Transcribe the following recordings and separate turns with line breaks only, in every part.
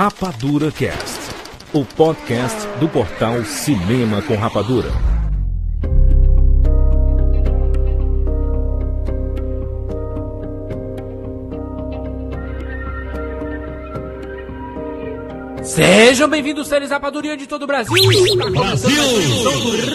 Rapadura Cast, o podcast do portal Cinema com Rapadura.
Sejam bem-vindos, seres Rapadura de todo o Brasil! Brasil!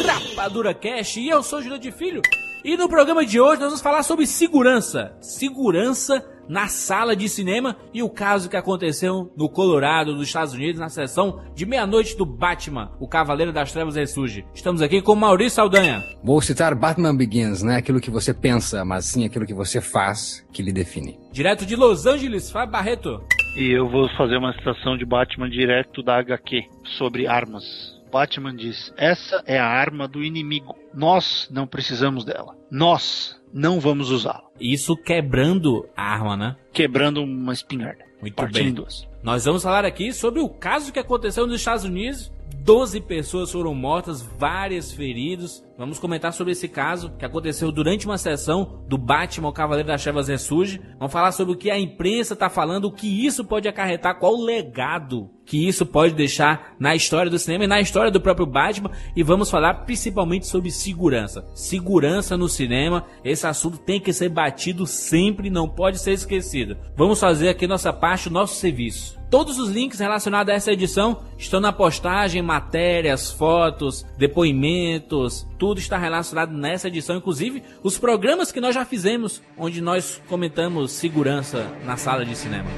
Rapadura Cast e eu sou Júlio de Filho. E no programa de hoje nós vamos falar sobre segurança. Segurança na sala de cinema e o caso que aconteceu no Colorado, nos Estados Unidos, na sessão de meia-noite do Batman, o Cavaleiro das Trevas ressurge. Estamos aqui com Maurício Saldanha.
Vou citar Batman Begins, não é aquilo que você pensa, mas sim aquilo que você faz que lhe define.
Direto de Los Angeles, Fábio Barreto.
E eu vou fazer uma citação de Batman direto da HQ sobre armas. Batman diz: Essa é a arma do inimigo. Nós não precisamos dela. Nós não vamos usá-la.
Isso quebrando a arma, né?
Quebrando uma espingarda.
Muito
partindo
bem.
em duas.
Nós vamos falar aqui sobre o caso que aconteceu nos Estados Unidos. 12 pessoas foram mortas, várias feridos. Vamos comentar sobre esse caso que aconteceu durante uma sessão do Batman, o Cavaleiro das Trevas Ressurge. Vamos falar sobre o que a imprensa está falando, o que isso pode acarretar, qual o legado que isso pode deixar na história do cinema e na história do próprio Batman. E vamos falar principalmente sobre segurança. Segurança no cinema, esse assunto tem que ser batido sempre, não pode ser esquecido. Vamos fazer aqui nossa parte, nosso serviço. Todos os links relacionados a essa edição estão na postagem, matérias, fotos, depoimentos, tudo está relacionado nessa edição, inclusive os programas que nós já fizemos, onde nós comentamos segurança na sala de cinema.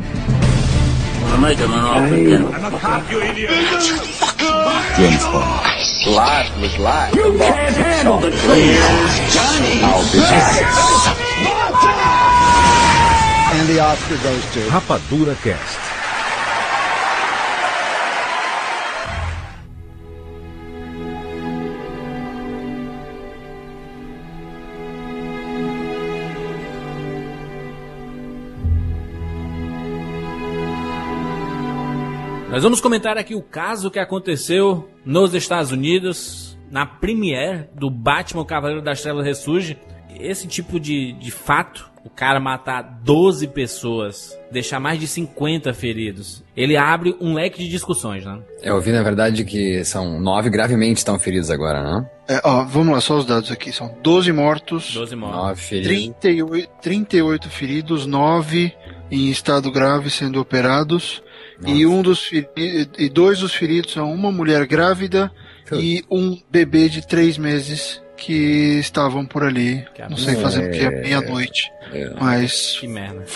James Bond.
Nós vamos comentar aqui o caso que aconteceu nos Estados Unidos, na premiere do Batman o Cavaleiro das Trevas Ressurge. Esse tipo de, de fato, o cara matar 12 pessoas, deixar mais de 50 feridos, ele abre um leque de discussões, né?
Eu ouvi, na verdade, que são nove gravemente estão feridos agora, né?
É, ó, vamos lá, só os dados aqui. São 12 mortos,
12 mortos.
Nove feridos.
38, 38 feridos, 9 em estado grave sendo operados. E um dos e dois dos feridos são uma mulher grávida
Putz.
e um bebê de três meses que estavam por ali.
Que
Não sei
absurdo.
fazendo o que
É.
é meia-noite.
É.
Mas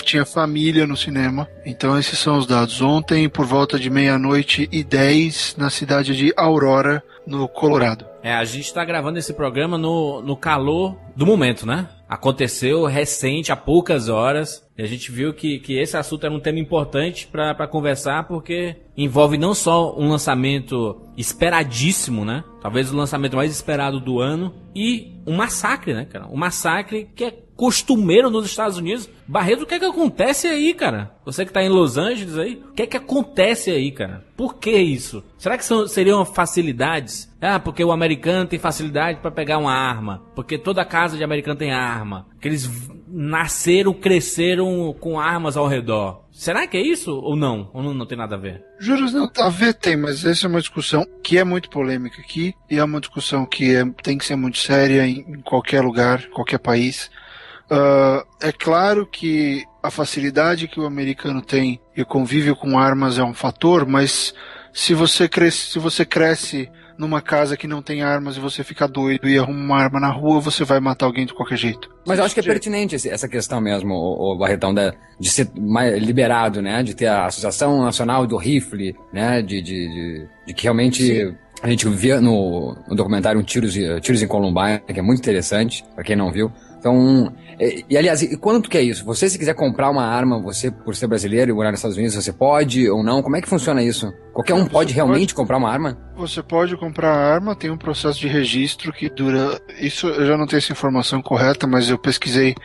tinha família no cinema. Então esses são os dados. Ontem, por volta de meia-noite e 10, na cidade de Aurora, no Colorado.
É, a gente tá gravando esse programa no, no calor do momento, né? Aconteceu recente, há poucas horas. E a gente viu que, que esse assunto era um tema importante pra conversar, porque envolve não só um lançamento esperadíssimo, né? Talvez o lançamento mais esperado do ano. E um massacre, né, cara? Um massacre que é costumeiro nos Estados Unidos. Barreto, o que é que acontece aí, cara? Você que tá em Los Angeles aí, o que é que acontece aí, cara? Por que isso? Será que são, seriam facilidades? Ah, porque o americano tem facilidade pra pegar uma arma. Porque toda casa de americano tem arma. Que eles nasceram, cresceram com armas ao redor. Será que é isso ou não? Ou não, não tem nada a ver?
Juros não, a ver tem, mas essa é uma discussão que é muito polêmica aqui e é uma discussão que é- tem que ser muito séria em, em qualquer lugar, qualquer país. Ah, é claro que a facilidade que o americano tem e convívio com armas é um fator, mas se você cresce, se você cresce numa casa que não tem armas e você fica doido e arruma uma arma na rua, você vai matar alguém de qualquer jeito.
Mas eu acho que é pertinente essa questão mesmo, o, Barretão, de ser mais liberado, né? De ter a Associação Nacional do Rifle, né? De, de, de, de que realmente a gente via no, no documentário um Tiros, Tiros em Columbine, que é muito interessante, pra quem não viu. Então, e, e, aliás, e quanto que é isso? Você se quiser comprar uma arma, você por ser brasileiro e morar nos Estados Unidos, você pode ou não? Como é que funciona isso? Qualquer um
Você
pode realmente
pode.
comprar uma arma?
Você pode comprar a arma, tem um processo de registro que dura. Isso eu já não tenho essa informação correta, mas eu pesquisei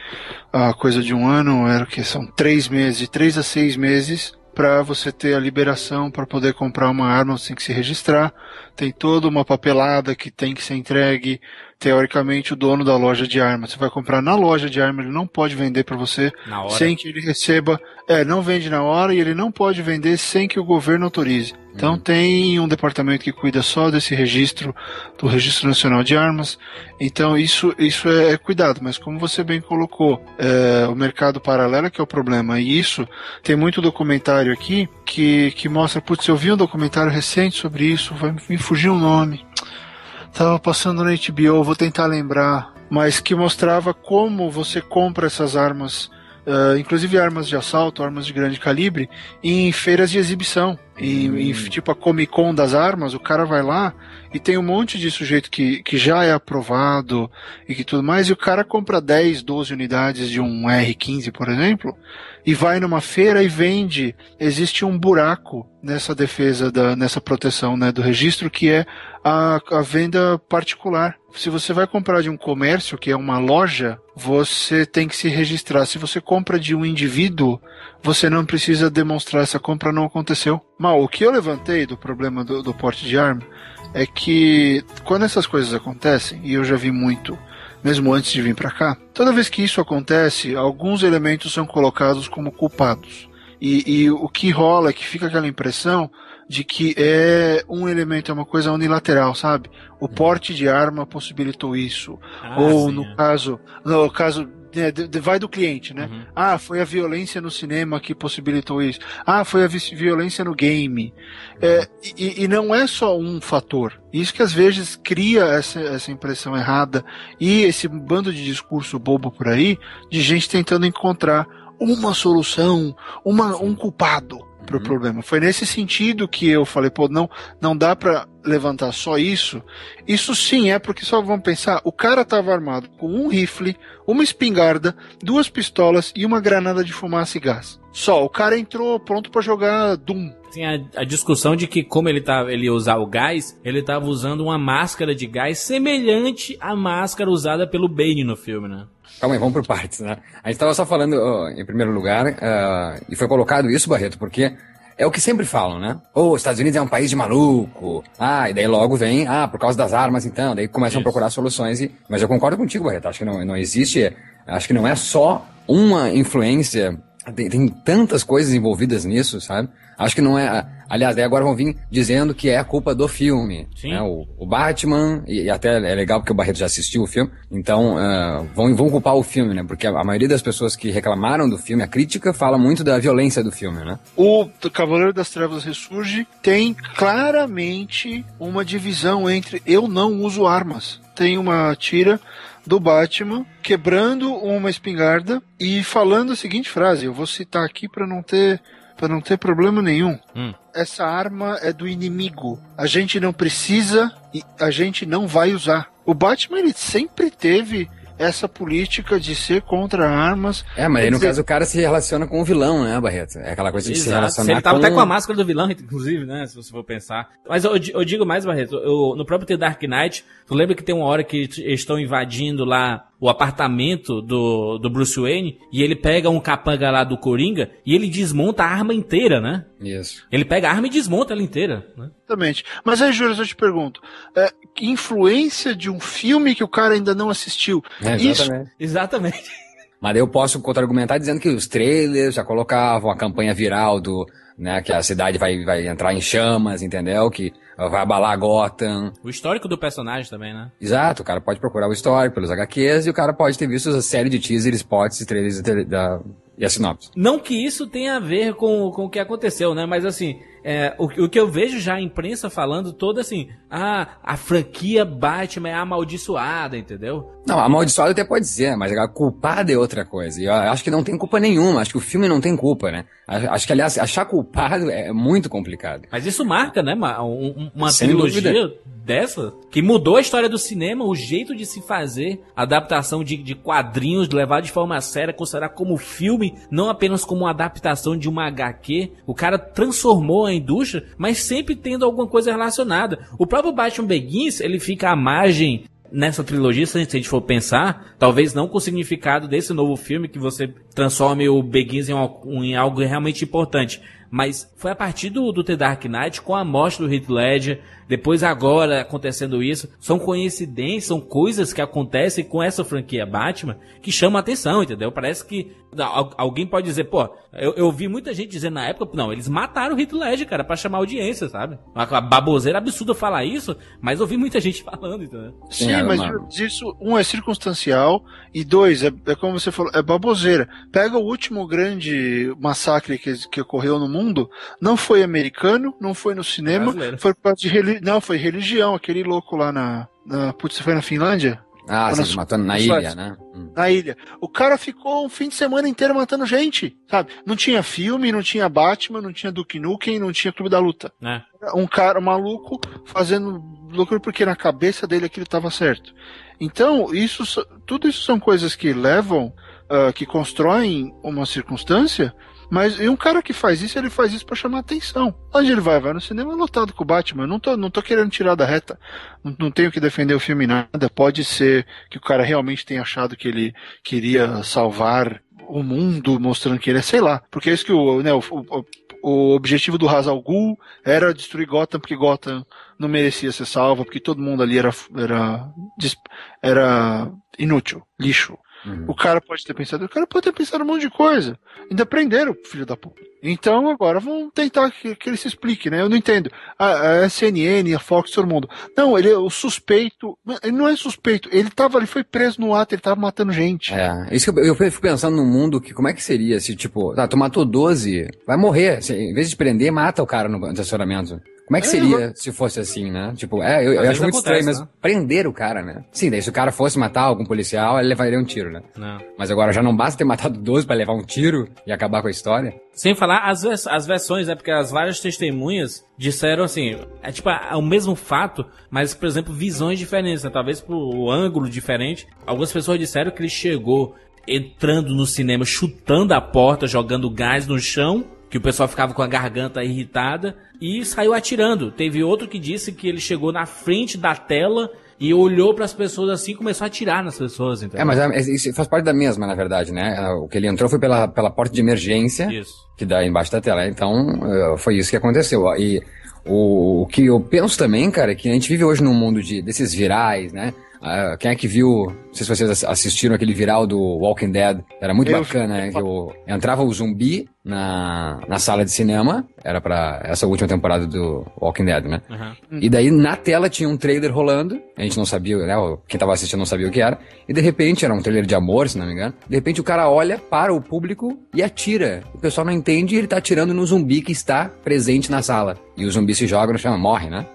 há coisa de um ano, era que são três meses, de três a seis meses, para você ter a liberação para poder comprar uma arma, você tem que se registrar. Tem toda uma papelada que tem que ser entregue, teoricamente o dono da loja de armas. Você vai comprar na loja de armas, ele não pode vender para você sem que ele receba. É, não vende na hora e ele não pode vender sem que o governo autorize. Então tem um departamento que cuida só desse registro, do Registro Nacional de Armas. Então isso, isso é, é cuidado, mas como você bem colocou, é, o mercado paralelo é que é o problema. E isso tem muito documentário aqui que, que mostra, putz, eu vi um documentário recente sobre isso, vai me fugir o nome. Tava passando na HBO, vou tentar lembrar, mas que mostrava como você compra essas armas, eh, inclusive armas de assalto, armas de grande calibre, em feiras de exibição. Em, em, tipo a Comic Con das armas, o cara vai lá e tem um monte de sujeito que, que já é aprovado e que tudo mais, e o cara compra 10, 12 unidades de um R15, por exemplo, e vai numa feira e vende. Existe um buraco nessa defesa, da, nessa proteção né, do registro, que é a, a venda particular. Se você vai comprar de um comércio, que é uma loja, você tem que se registrar. Se você compra de um indivíduo, você não precisa demonstrar essa compra não aconteceu. Mal, o que eu levantei do problema do, do porte de arma é que quando essas coisas acontecem, e eu já vi muito, mesmo antes de vir para cá, toda vez que isso acontece, alguns elementos são colocados como culpados. E, e o que rola é que fica aquela impressão de que é um elemento, é uma coisa unilateral, sabe? O porte de arma possibilitou isso.
Ah,
Ou
sim,
no
é.
caso, no caso é, de- de- vai do cliente, né?
Uhum.
Ah, foi a violência no cinema que possibilitou isso. Ah, foi a vi- violência no game. É, e, e não é só um fator. Isso que às vezes cria essa, essa impressão errada e esse bando de discurso bobo por aí de gente tentando encontrar uma solução, uma, um culpado pro problema. Foi nesse sentido que eu falei, pô, não, não dá pra levantar só isso. Isso sim é porque só vamos pensar, o cara tava armado com um rifle, uma espingarda, duas pistolas e uma granada de fumaça e gás. Só, o cara entrou pronto pra jogar Doom.
Tem a, a discussão de que como ele tava, ele ia usar o gás, ele tava usando uma máscara de gás semelhante à máscara usada pelo Bane no filme, né?
Calma aí, vamos por partes, né? A gente estava só falando, em primeiro lugar, ah, e foi colocado isso, Barreto, porque é o que sempre falam, né? Ô, os Estados Unidos é um país de maluco. Ah, e daí logo vem, ah, por causa das armas, então. Daí começam a procurar soluções. E... Mas eu concordo contigo, Barreto. Acho que não, não existe, acho que não é só uma influência. Tem, tem tantas coisas envolvidas nisso, sabe? Acho que não é. Aliás, daí agora vão vir dizendo que é a culpa do filme.
Sim.
né? O, o Batman, e, e até é legal porque o Barreto já assistiu o filme, então ah, vão, vão culpar o filme, né? Porque a, a maioria das pessoas que reclamaram do filme, a crítica, fala muito da violência do filme, né?
O Cavaleiro das Trevas Ressurge tem claramente uma divisão entre eu não uso armas. Tem uma tira do Batman quebrando uma espingarda e falando a seguinte frase, eu vou citar aqui para não ter para não ter problema nenhum.
Hum.
Essa arma é do inimigo. A gente não precisa e a gente não vai usar. O Batman ele sempre teve essa política de ser contra armas.
É, mas aí no
dizer,
caso o cara se relaciona com o vilão, né, Barreto? É aquela coisa de se
Exato.
relacionar
Ele tava
com...
até com a máscara do vilão, inclusive, né? Se você for pensar. Mas eu, eu digo mais, Barreto, eu- no próprio The Dark Knight, tu lembra que tem uma hora que eles estão invadindo lá o apartamento do, do Bruce Wayne e ele pega um capanga lá do Coringa e ele desmonta a arma inteira, né?
Isso.
Ele pega a arma e desmonta ela inteira, né?
Exatamente. Mas aí, Júlio, eu te pergunto: é, que influência de um filme que o cara ainda não assistiu?
É,
Isso
exatamente.
Exatamente.
Mas daí eu posso contra-argumentar dizendo que os trailers já colocavam a campanha viral do, né, que a cidade vai, vai entrar em chamas, entendeu? Que vai abalar Gotham.
O histórico do personagem também, né?
Exato, o cara pode procurar o histórico pelos HQs e o cara pode ter visto a série de teasers, spots e trailers da, da, e a sinopse.
Não que isso tenha a ver com, com o que aconteceu, né? Mas assim, é, o, o que eu vejo já a imprensa falando toda assim, ah, a franquia Batman é amaldiçoada, entendeu?
Não, amaldiçoado até pode dizer, mas a culpada é outra coisa. E eu acho que não tem culpa nenhuma, acho que o filme não tem culpa, né? Acho que, aliás, achar culpado é muito complicado.
Mas isso marca, né? Uma, um- uma
Sem
trilogia
dúvida.
dessa que mudou a história do cinema, o jeito de se fazer, adaptação de, de quadrinhos, levar de forma séria, considerar como filme, não apenas como uma adaptação de uma HQ. O cara transformou a indústria, mas sempre tendo alguma coisa relacionada. O próprio Batman Begins, ele fica à margem nessa trilogia, se a gente for pensar, talvez não com o significado desse novo filme, que você transforme o Begins em, al- em algo realmente importante. Mas foi a partir do, do The Dark Knight, com a morte do Heath Ledger, depois agora acontecendo isso, são coincidências, são coisas que acontecem com essa franquia Batman que chamam a atenção, entendeu? Parece que alguém pode dizer, pô, eu, eu vi muita gente dizendo na época, não, eles mataram o Heath Ledger, cara, pra chamar audiência, sabe? Uma baboseira absurda falar isso, mas eu vi muita gente falando, entendeu?
Sim, Sim mas mano. isso, um é circunstancial e dois, é, é como você falou, é baboseira. Pega o último grande massacre que, que ocorreu no mundo, não foi americano, não foi no cinema, Brasileiro. foi por causa de religião não, foi religião, aquele louco lá na. na putz, foi na Finlândia?
Ah, sim, matando na ilha, né?
Hum. Na ilha. O cara ficou um fim de semana inteiro matando gente, sabe? Não tinha filme, não tinha Batman, não tinha Duke Nukem, não tinha Clube da Luta. É. Um cara maluco fazendo loucura porque na cabeça dele aquilo estava certo. Então, isso, tudo isso são coisas que levam, uh, que constroem uma circunstância mas e um cara que faz isso, ele faz isso para chamar atenção. Onde ele vai? Vai no cinema lotado com o Batman. Não tô, não tô querendo tirar da reta. Não, não tenho que defender o filme nada. Pode ser que o cara realmente tenha achado que ele queria salvar o mundo, mostrando que ele é, sei lá. Porque é isso que o, né, o, o, o objetivo do Hazal Ghul era destruir Gotham, porque Gotham não merecia ser salva, porque todo mundo ali era, era, era inútil, lixo. Uhum. O cara pode ter pensado, o cara pode ter pensado um monte de coisa. Ainda prenderam, filho da puta. Então agora vamos tentar que, que ele se explique, né? Eu não entendo. A, a CNN, a Fox, todo mundo. Não, ele é o suspeito. Ele não é suspeito. Ele tava, ele foi preso no ato, ele tava matando gente.
É, isso que eu, eu fico pensando num mundo que como é que seria se, tipo, tá, tu matou 12, vai morrer. Se, em vez de prender, mata o cara no estacionamento. Como é que é, seria se fosse assim, né? Tipo, é, eu, eu acho muito acontece, estranho, mas né? prender o cara, né? Sim, daí se o cara fosse matar algum policial, ele levaria um tiro, né? Não. Mas agora já não basta ter matado 12 para levar um tiro e acabar com a história.
Sem falar as, as versões, né? Porque as várias testemunhas disseram assim, é tipo é o mesmo fato, mas, por exemplo, visões diferentes, né? Talvez por ângulo diferente. Algumas pessoas disseram que ele chegou entrando no cinema, chutando a porta, jogando gás no chão que o pessoal ficava com a garganta irritada e saiu atirando. Teve outro que disse que ele chegou na frente da tela e olhou para as pessoas assim e começou a atirar nas pessoas. Entendeu?
É, mas isso faz parte da mesma, na verdade, né? É, o que ele entrou foi pela, pela porta de emergência isso. que dá embaixo da tela. Então, é, foi isso que aconteceu. E o, o que eu penso também, cara, é que a gente vive hoje num mundo de, desses virais, né? Uh, quem é que viu? Não sei se vocês assistiram aquele viral do Walking Dead. Era muito eu bacana, né? Que eu, entrava o zumbi na, na sala de cinema. Era para essa última temporada do Walking Dead, né? Uhum. E daí na tela tinha um trailer rolando. A gente não sabia, né? Quem tava assistindo não sabia o que era. E de repente, era um trailer de amor, se não me engano. De repente o cara olha para o público e atira. O pessoal não entende e ele tá atirando no zumbi que está presente na sala. E o zumbi se joga no chão, morre, né?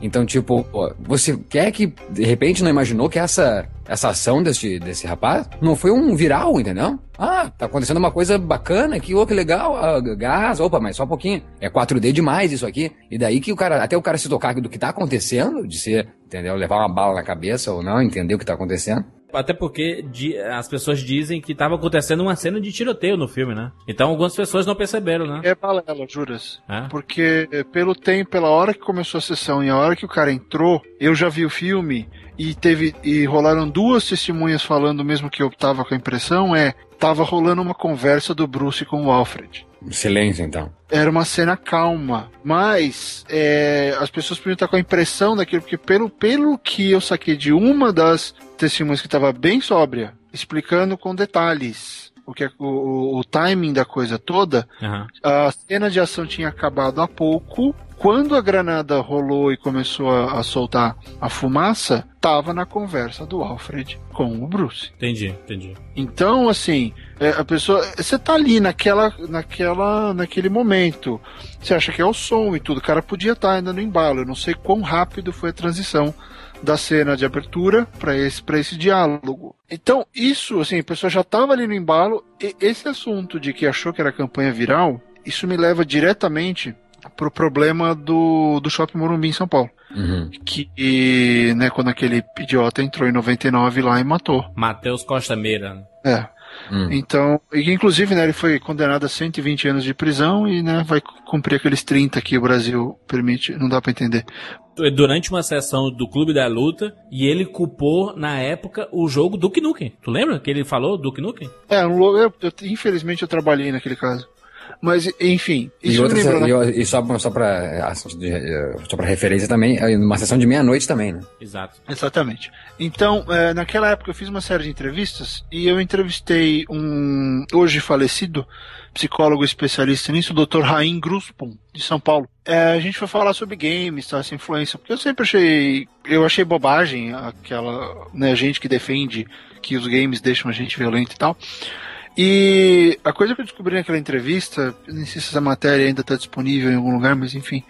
Então, tipo, você quer que, de repente, não imaginou que essa, essa ação desse, desse rapaz não foi um viral, entendeu? Ah, tá acontecendo uma coisa bacana aqui, oh, que legal, ah, gás, opa, mas só um pouquinho. É 4D demais isso aqui. E daí que o cara, até o cara se tocar do que tá acontecendo, de ser, entendeu? Levar uma bala na cabeça ou não, entender o que tá acontecendo.
Até porque as pessoas dizem que estava acontecendo uma cena de tiroteio no filme, né? Então algumas pessoas não perceberam, né?
É balela, juras. É? Porque pelo tempo, pela hora que começou a sessão e a hora que o cara entrou, eu já vi o filme e teve e rolaram duas testemunhas falando mesmo que eu tava com a impressão é tava rolando uma conversa do Bruce com o Alfred.
Silêncio, então.
Era uma cena calma, mas é, as pessoas podiam estar com a impressão daquilo, porque pelo, pelo que eu saquei de uma das testemunhas que estava bem sóbria, explicando com detalhes o que é, o, o timing da coisa toda, uhum. a cena de ação tinha acabado há pouco quando a granada rolou e começou a, a soltar a fumaça, tava na conversa do Alfred com o Bruce.
Entendi, entendi.
Então, assim, é, a pessoa, você tá ali naquela, naquela, naquele momento, você acha que é o som e tudo, o cara podia estar tá ainda no embalo. Eu não sei quão rápido foi a transição da cena de abertura para esse, pra esse diálogo. Então, isso, assim, a pessoa já estava ali no embalo, e esse assunto de que achou que era campanha viral, isso me leva diretamente pro problema do, do Shopping Morumbi em São Paulo. Uhum. Que, e, né, quando aquele idiota entrou em 99 lá e matou.
Matheus Costa Meira.
É. Hum. Então, e, inclusive, né, ele foi condenado a 120 anos de prisão e, né, vai cumprir aqueles 30 que o Brasil permite, não dá para entender.
Durante uma sessão do Clube da Luta, e ele culpou, na época, o jogo Duke Nukem. Tu lembra que ele falou Duke Nukem?
É, eu, eu, infelizmente eu trabalhei naquele caso. Mas, enfim.
E,
Isso me
outra,
lembrou.
e, e só, só para só pra referência também, é numa sessão de meia-noite também, né?
Exato.
Exatamente. Então, é, naquela época eu fiz uma série de entrevistas e eu entrevistei um hoje falecido psicólogo especialista nisso, o Dr. Raim Gruspon, de São Paulo. É, a gente foi falar sobre games, tá, essa influência, porque eu sempre achei, eu achei bobagem aquela, né, gente que defende que os games deixam a gente violento e tal. E a coisa que eu descobri naquela entrevista, nem sei se essa matéria ainda está disponível em algum lugar, mas enfim,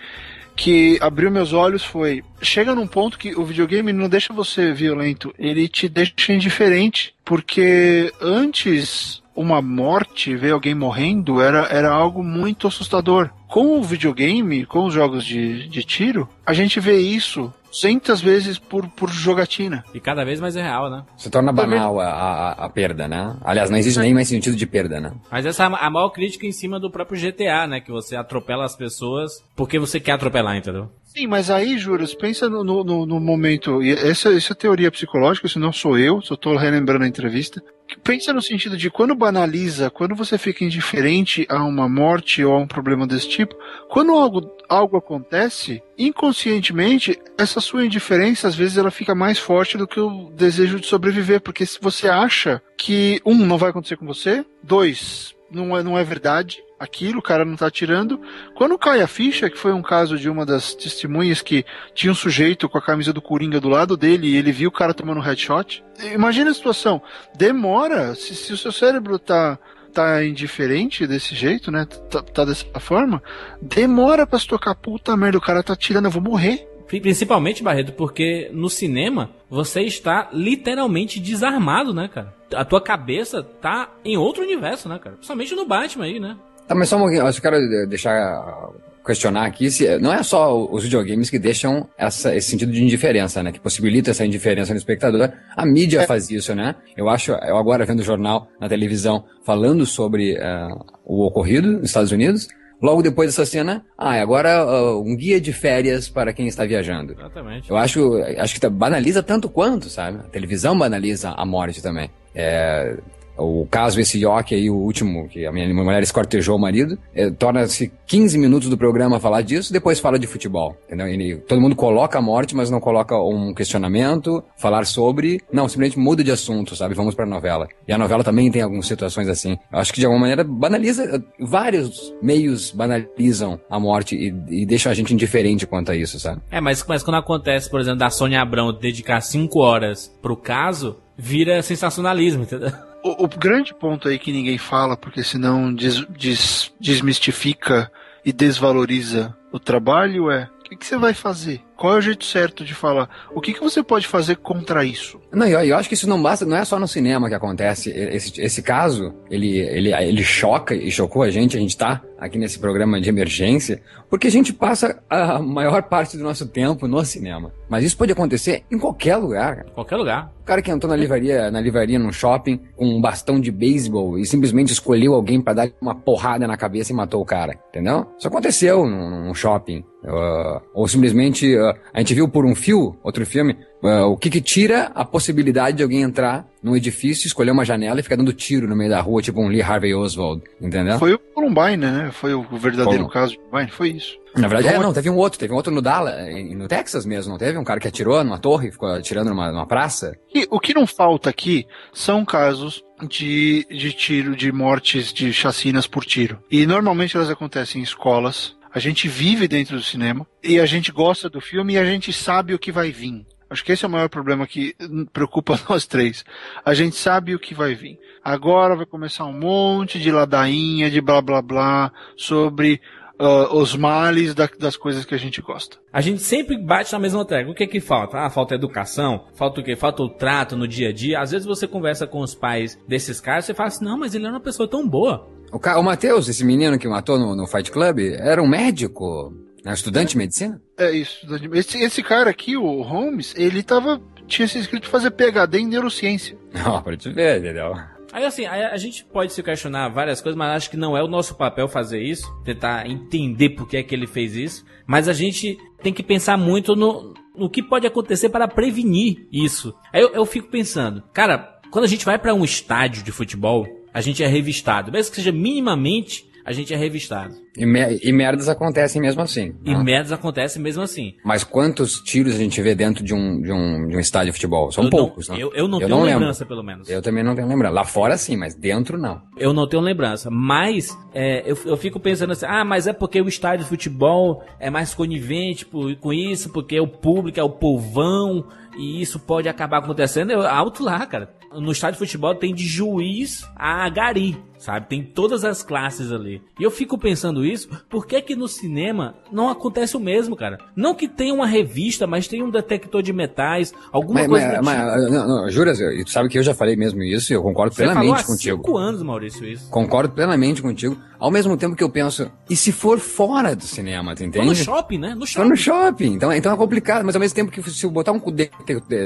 que abriu meus olhos foi chega num ponto que o videogame não deixa você violento, ele te deixa indiferente, porque antes uma morte, ver alguém morrendo, era, era algo muito assustador. Com o videogame, com os jogos de, de tiro, a gente vê isso centas vezes por, por jogatina.
E cada vez mais é real, né?
Se torna banal a, a, a perda, né? Aliás, não existe nem mais sentido de perda, né?
Mas essa é a maior crítica em cima do próprio GTA, né? Que você atropela as pessoas porque você quer atropelar, entendeu?
Sim, mas aí, Juras, pensa no, no, no momento. Essa, essa teoria psicológica, isso não sou eu, só estou relembrando a entrevista. Pensa no sentido de quando banaliza, quando você fica indiferente a uma morte ou a um problema desse tipo, quando algo, algo acontece, inconscientemente, essa sua indiferença, às vezes, ela fica mais forte do que o desejo de sobreviver, porque se você acha que, um, não vai acontecer com você, dois, não é, não é verdade, aquilo, o cara não tá tirando. Quando cai a ficha, que foi um caso de uma das testemunhas que tinha um sujeito com a camisa do Coringa do lado dele e ele viu o cara tomando um headshot. Imagina a situação. Demora, se, se o seu cérebro tá tá indiferente desse jeito, né? Tá, tá dessa forma, demora pra se tocar, puta merda, o cara tá tirando, eu vou morrer.
Principalmente, Barreto, porque no cinema você está literalmente desarmado, né, cara? A tua cabeça tá em outro universo, né, cara? Principalmente no Batman aí, né?
Tá, mas só um pouquinho, eu só quero deixar questionar aqui se não é só os videogames que deixam essa, esse sentido de indiferença, né? Que possibilita essa indiferença no espectador. A mídia é. faz isso, né? Eu acho, eu agora vendo o jornal na televisão falando sobre uh, o ocorrido nos Estados Unidos, logo depois dessa cena, ah, agora uh, um guia de férias para quem está viajando.
Exatamente.
Eu acho, acho que banaliza tanto quanto, sabe? A televisão banaliza a morte também. É, o caso esse Yoki aí, o último, que a minha mulher escortejou o marido, é, torna-se 15 minutos do programa falar disso, depois fala de futebol, entendeu? Ele, todo mundo coloca a morte, mas não coloca um questionamento, falar sobre, não, simplesmente muda de assunto, sabe? Vamos pra novela. E a novela também tem algumas situações assim. Eu acho que de alguma maneira banaliza, vários meios banalizam a morte e, e deixam a gente indiferente quanto a isso, sabe?
É, mas, mas quando acontece, por exemplo, da Sônia Abrão dedicar 5 horas pro caso, vira sensacionalismo, entendeu?
O, o, grande ponto aí que ninguém fala, porque senão des, des, desmistifica e desvaloriza o trabalho é o que, que, você vai fazer? Qual é o jeito certo de falar? O que, que você pode fazer contra isso?
Não, eu, eu acho que isso não basta, não é só no cinema que acontece. Esse, esse caso, ele, ele, ele choca e chocou a gente, a gente tá aqui nesse programa de emergência, porque a gente passa a maior parte do nosso tempo no cinema. Mas isso pode acontecer em qualquer lugar.
Qualquer lugar.
O cara que entrou na livraria, na livraria num shopping com um bastão de beisebol e simplesmente escolheu alguém para dar uma porrada na cabeça e matou o cara, entendeu? Isso aconteceu num, num shopping. Uh, ou simplesmente uh, a gente viu por um fio, outro filme, uh, o que que tira a possibilidade de alguém entrar num edifício, escolher uma janela e ficar dando tiro no meio da rua, tipo um Lee Harvey Oswald, entendeu?
Foi o Columbine, né? Foi o verdadeiro caso de Columbine, foi isso.
Na verdade, é, não, teve um outro, teve um outro no Dallas, no Texas mesmo, não teve? Um cara que atirou numa torre, ficou atirando numa, numa praça.
E o que não falta aqui são casos de, de tiro, de mortes, de chacinas por tiro. E normalmente elas acontecem em escolas, a gente vive dentro do cinema e a gente gosta do filme e a gente sabe o que vai vir. Acho que esse é o maior problema que preocupa nós três. A gente sabe o que vai vir. Agora vai começar um monte de ladainha, de blá blá blá, sobre uh, os males da, das coisas que a gente gosta.
A gente sempre bate na mesma tecla. O que é que falta? Ah, falta educação? Falta o quê? Falta o trato no dia a dia? Às vezes você conversa com os pais desses caras e fala assim, não, mas ele é uma pessoa tão boa.
O, o Matheus, esse menino que matou no, no Fight Club, era um médico, né? estudante é, de medicina?
É isso. Esse, esse cara aqui, o Holmes, ele tava, tinha se inscrito fazer PhD em neurociência.
Ó, pra te ver, entendeu?
Aí assim, a, a, gente pode se questionar várias coisas, mas acho que não é o nosso papel fazer isso, tentar entender por que é que ele fez isso. Mas a gente tem que pensar muito no, no que pode acontecer para prevenir isso. Aí eu, eu fico pensando, cara, quando a gente vai para um estádio de futebol, a gente é revistado, mesmo que seja minimamente a gente é revistado.
E, me- e merdas acontecem mesmo assim.
E
né?
merdas acontecem mesmo assim.
Mas quantos tiros a gente vê dentro de um, de um, de um estádio de futebol? São
eu
poucos,
não,
né?
eu, eu não tenho
lembro.
lembrança, pelo menos.
Eu também não tenho lembrança. Lá fora sim, mas dentro não.
Eu não tenho lembrança. Mas é, eu, eu fico pensando assim, ah, mas é porque o estádio de futebol é mais conivente por- com isso, porque o público é o povão e isso pode acabar acontecendo. Eu, alto lá, cara. No estádio de futebol tem de juiz a gari, sabe? Tem todas as classes ali. E eu fico pensando isso, por que que no cinema não acontece o mesmo, cara? Não que tenha uma revista, mas tem um detector de metais, alguma
Mas,
coisa
mas,
do tipo.
mas, não, não, juras, eu- tu sabe que eu já falei mesmo isso e eu concordo
Você falou
plenamente
há
contigo.
cinco anos, Maurício, isso.
Concordo plenamente contigo. Ao mesmo tempo que eu penso, e se for fora do cinema, tu entende?
no shopping, né? No shopping.
no shopping. Então, então é complicado. Mas ao mesmo tempo que se eu botar um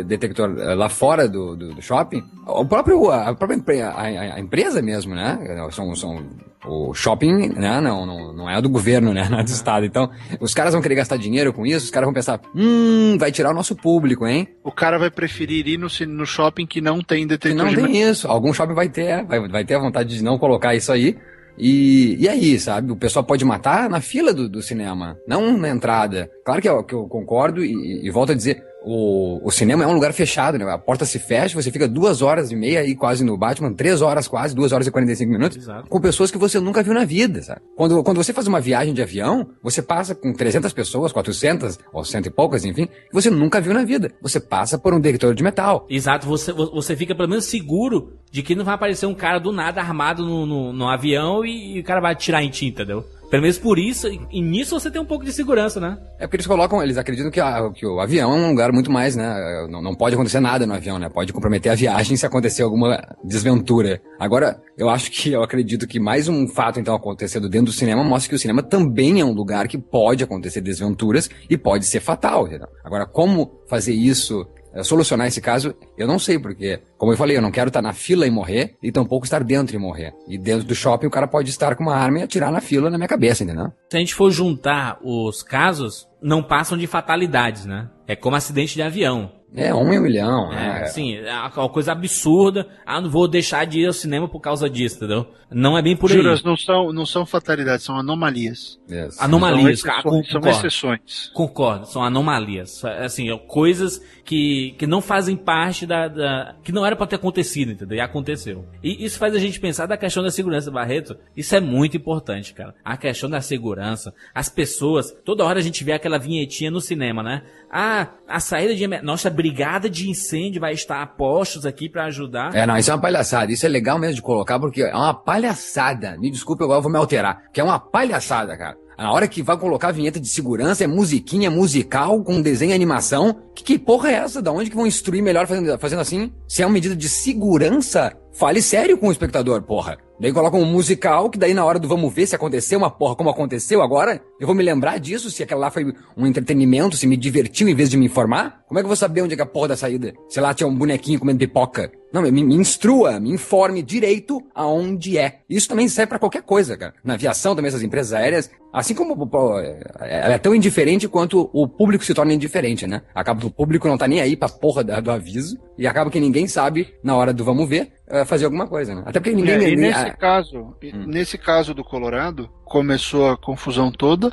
detector, eh, lá fora do, do, do shopping, o próprio, a própria a- a empresa mesmo, né? São, são, o shopping, né? Não, não, não é do governo, né? Não é do estado. Então, os caras vão querer gastar dinheiro com isso, os caras vão pensar, hum, vai tirar o nosso público, hein?
O cara vai preferir ir no, no shopping que não tem
Que
detector
não
de
tem isso. Algum shopping vai ter, vai, vai ter a vontade de não colocar isso aí. E, e aí, sabe? O pessoal pode matar na fila do, do cinema, não na entrada. Claro que eu, que eu concordo e, e volto a dizer, o, o cinema é um lugar fechado, né? A porta se fecha, você fica duas horas e meia aí quase no Batman, três horas quase, duas horas e 45 minutos,
Exato.
com pessoas que você nunca viu na vida, sabe? Quando, quando você faz uma viagem de avião, você passa com 300 pessoas, 400, ou cento e poucas, enfim, que você nunca viu na vida. Você passa por um detector de metal.
Exato, você, você fica pelo menos seguro de que não vai aparecer um cara do nada armado no, no, no avião e, e o cara vai atirar em ti, entendeu? Pelo menos por isso, e, nisso você tem um pouco de segurança, né?
É porque eles colocam, eles acreditam que, a- que o avião é um lugar muito mais, né? Não, não pode acontecer nada no avião, né? Pode comprometer a viagem se acontecer alguma desventura. Agora, eu acho que, eu acredito que mais um fato, então, acontecendo dentro do cinema mostra que o cinema também é um lugar que pode acontecer desventuras e pode ser fatal? Agora, como fazer isso, solucionar esse caso, eu não sei, porque, como eu falei, eu não quero estar na fila e morrer, e tampouco estar dentro e morrer. E dentro do shopping, o cara pode estar com uma arma e atirar na fila na minha cabeça, entendeu?
Se a gente for juntar os casos, não passam de fatalidades, né? É como acidente de avião.
É, um em um milhão,
É,
né?
assim, é uma coisa absurda. Ah, não vou deixar de ir ao cinema por causa disso, entendeu? Não é bem por aí.
Juras não são, não são fatalidades, são anomalias.
Isso.
Anomalias,
são,
ah,
exceções, são
concordo.
exceções.
Concordo, são anomalias. Assim, é coisas que, que não fazem parte da, da- que não era pra ter acontecido, entendeu? E aconteceu. E isso faz a gente pensar da questão da segurança, Barreto. Isso é muito importante, cara. A questão da segurança. As pessoas, toda hora a gente vê aquela vinhetinha no cinema, né? Ah, a saída de nossa brigada de incêndio vai estar a postos aqui pra ajudar.
É, não, isso é uma palhaçada. Isso é legal mesmo de colocar, porque é uma palhaçada. Me desculpe, agora eu vou me alterar. Que é uma palhaçada, cara. Na hora que vai colocar a vinheta de segurança, é musiquinha musical com desenho e animação. Que, que porra é essa? Da onde que vão instruir melhor fazendo, fazendo assim? Se é uma medida de segurança, fale sério com o espectador, porra. Daí colocam um musical, que daí na hora do vamos ver se aconteceu uma porra como aconteceu agora, eu vou me lembrar disso, se aquela lá foi um entretenimento, se me divertiu em vez de me informar. Como é que eu vou saber onde é que a porra da saída? Se lá tinha um bonequinho comendo pipoca. Não, me, me instrua, me informe direito aonde é. Isso também serve pra qualquer coisa, cara. Na aviação também, essas empresas aéreas, assim como pô, é- ela é tão indiferente quanto o público se torna indiferente, né? Acaba que o público não tá nem aí pra porra da- do aviso e acaba que ninguém sabe, na hora do vamos ver, eh, fazer alguma coisa, né? Até porque ninguém...
É, e nesse
ah,
caso, e nesse caso do Colorado, começou a confusão toda,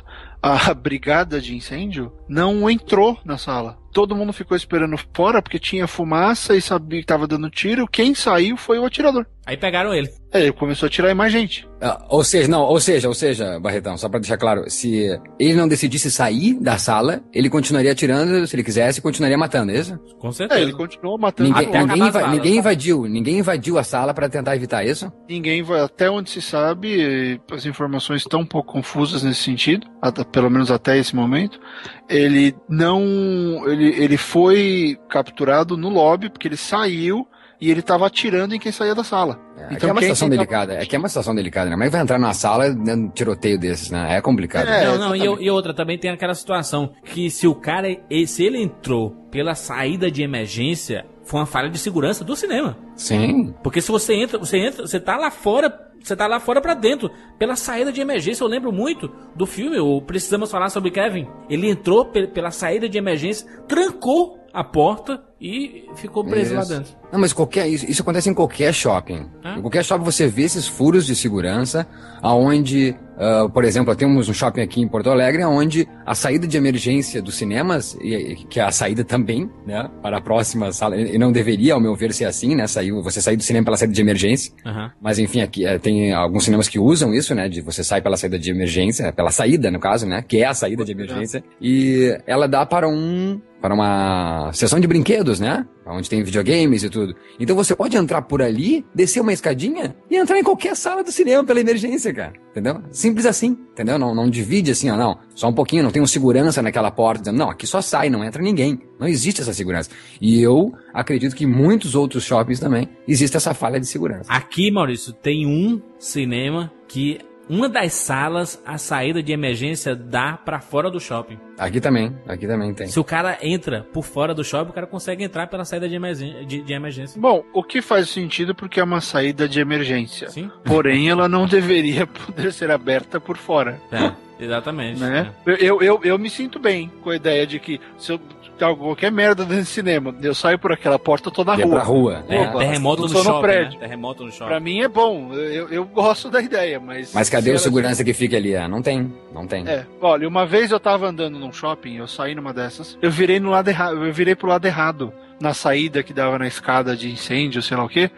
a brigada de incêndio não entrou na sala. Todo mundo ficou esperando fora porque tinha fumaça e sabia que tava dando tiro. Quem saiu foi o atirador.
Aí pegaram ele.
É, ele começou a atirar em mais gente.
Ah, ou seja, não, ou seja, ou seja, Barretão, só pra deixar claro, se ele não decidisse sair da sala, ele continuaria atirando, se ele quisesse, continuaria matando, é isso?
Com
É,
certeza.
ele continuou matando
Ninguém, ninguém,
balas.
ninguém invadiu, ninguém invadiu a sala pra tentar evitar isso?
Ninguém vai, até onde se sabe, as informações estão um pouco confusas nesse sentido, até- pelo menos até esse momento. Ele não, ele, ele foi capturado no lobby porque ele saiu e ele estava atirando em quem saía da sala.
É, que é uma situação
tentava-
delicada, é que é uma situação delicada, né? Mas vai entrar numa sala dando tiroteio desses, né? É complicado.
É,
não, não, e, e outra, também tem aquela situação que se o cara, e- se ele entrou pela saída de emergência, foi uma falha de segurança do cinema.
Sim.
Porque se você entra, você entra, você tá lá fora, você tá lá fora pra dentro, pela saída de emergência. Eu lembro muito do filme, o Precisamos Falar sobre Kevin. Ele entrou pe- pela saída de emergência, trancou a porta e ficou preso
Isso.
lá dentro.
Não, mas qualquer, isso, isso acontece em qualquer shopping.
É?
Em qualquer shopping você vê esses furos de segurança, aonde, ah, por exemplo, temos um shopping aqui em Porto Alegre, onde a saída de emergência dos cinemas, e- que é a saída também, né, para a próxima sala, e não deveria, ao meu ver, ser assim, né, saiu, você sair do cinema pela saída de emergência,
Aham.
mas enfim, aqui eh, tem alguns cinemas que usam isso, né? De você sai pela saída de emergência, pela saída, no caso, né? Que é a saída de emergência. E ela dá para um. Para uma sessão de brinquedos, né? Onde tem videogames e tudo. Então você pode entrar por ali, descer uma escadinha e entrar em qualquer sala do cinema pela emergência, cara. Entendeu? Simples assim, entendeu? Não, não divide assim, ó, não. Só um pouquinho, não tem um segurança naquela porta dizendo, não, aqui só sai, não entra ninguém. Não existe essa segurança. E eu acredito que muitos outros shoppings também existe essa falha de segurança.
Aqui, Maurício, tem um cinema que uma das salas, a saída de emergência dá pra fora do shopping.
Aqui também, aqui também tem.
Se o cara entra por fora do shopping, o cara consegue entrar pela saída de, emergên- de- de emergência.
Bom, o que faz sentido porque é uma saída de emergência.
Sim?
Porém, ela não deveria poder ser aberta por fora.
É, exatamente.
Né? Eu, eu, eu, eu me sinto bem com a ideia de que se eu qualquer merda dentro do cinema, eu saio por aquela porta, eu tô na
E é
rua.
pra rua.
É,
É.
Opa,
terremoto no
tô no
shopping,
prédio.
né? Terremoto no shopping.
Pra mim é bom, eu, eu gosto da ideia, mas.
Mas cadê
se
o segurança que fica ali? Ah, não tem, não tem.
É, olha, uma vez eu tava andando num shopping, eu saí numa dessas, eu virei no lado errado, eu virei pro lado errado, na saída que dava na escada de incêndio, sei lá o quê.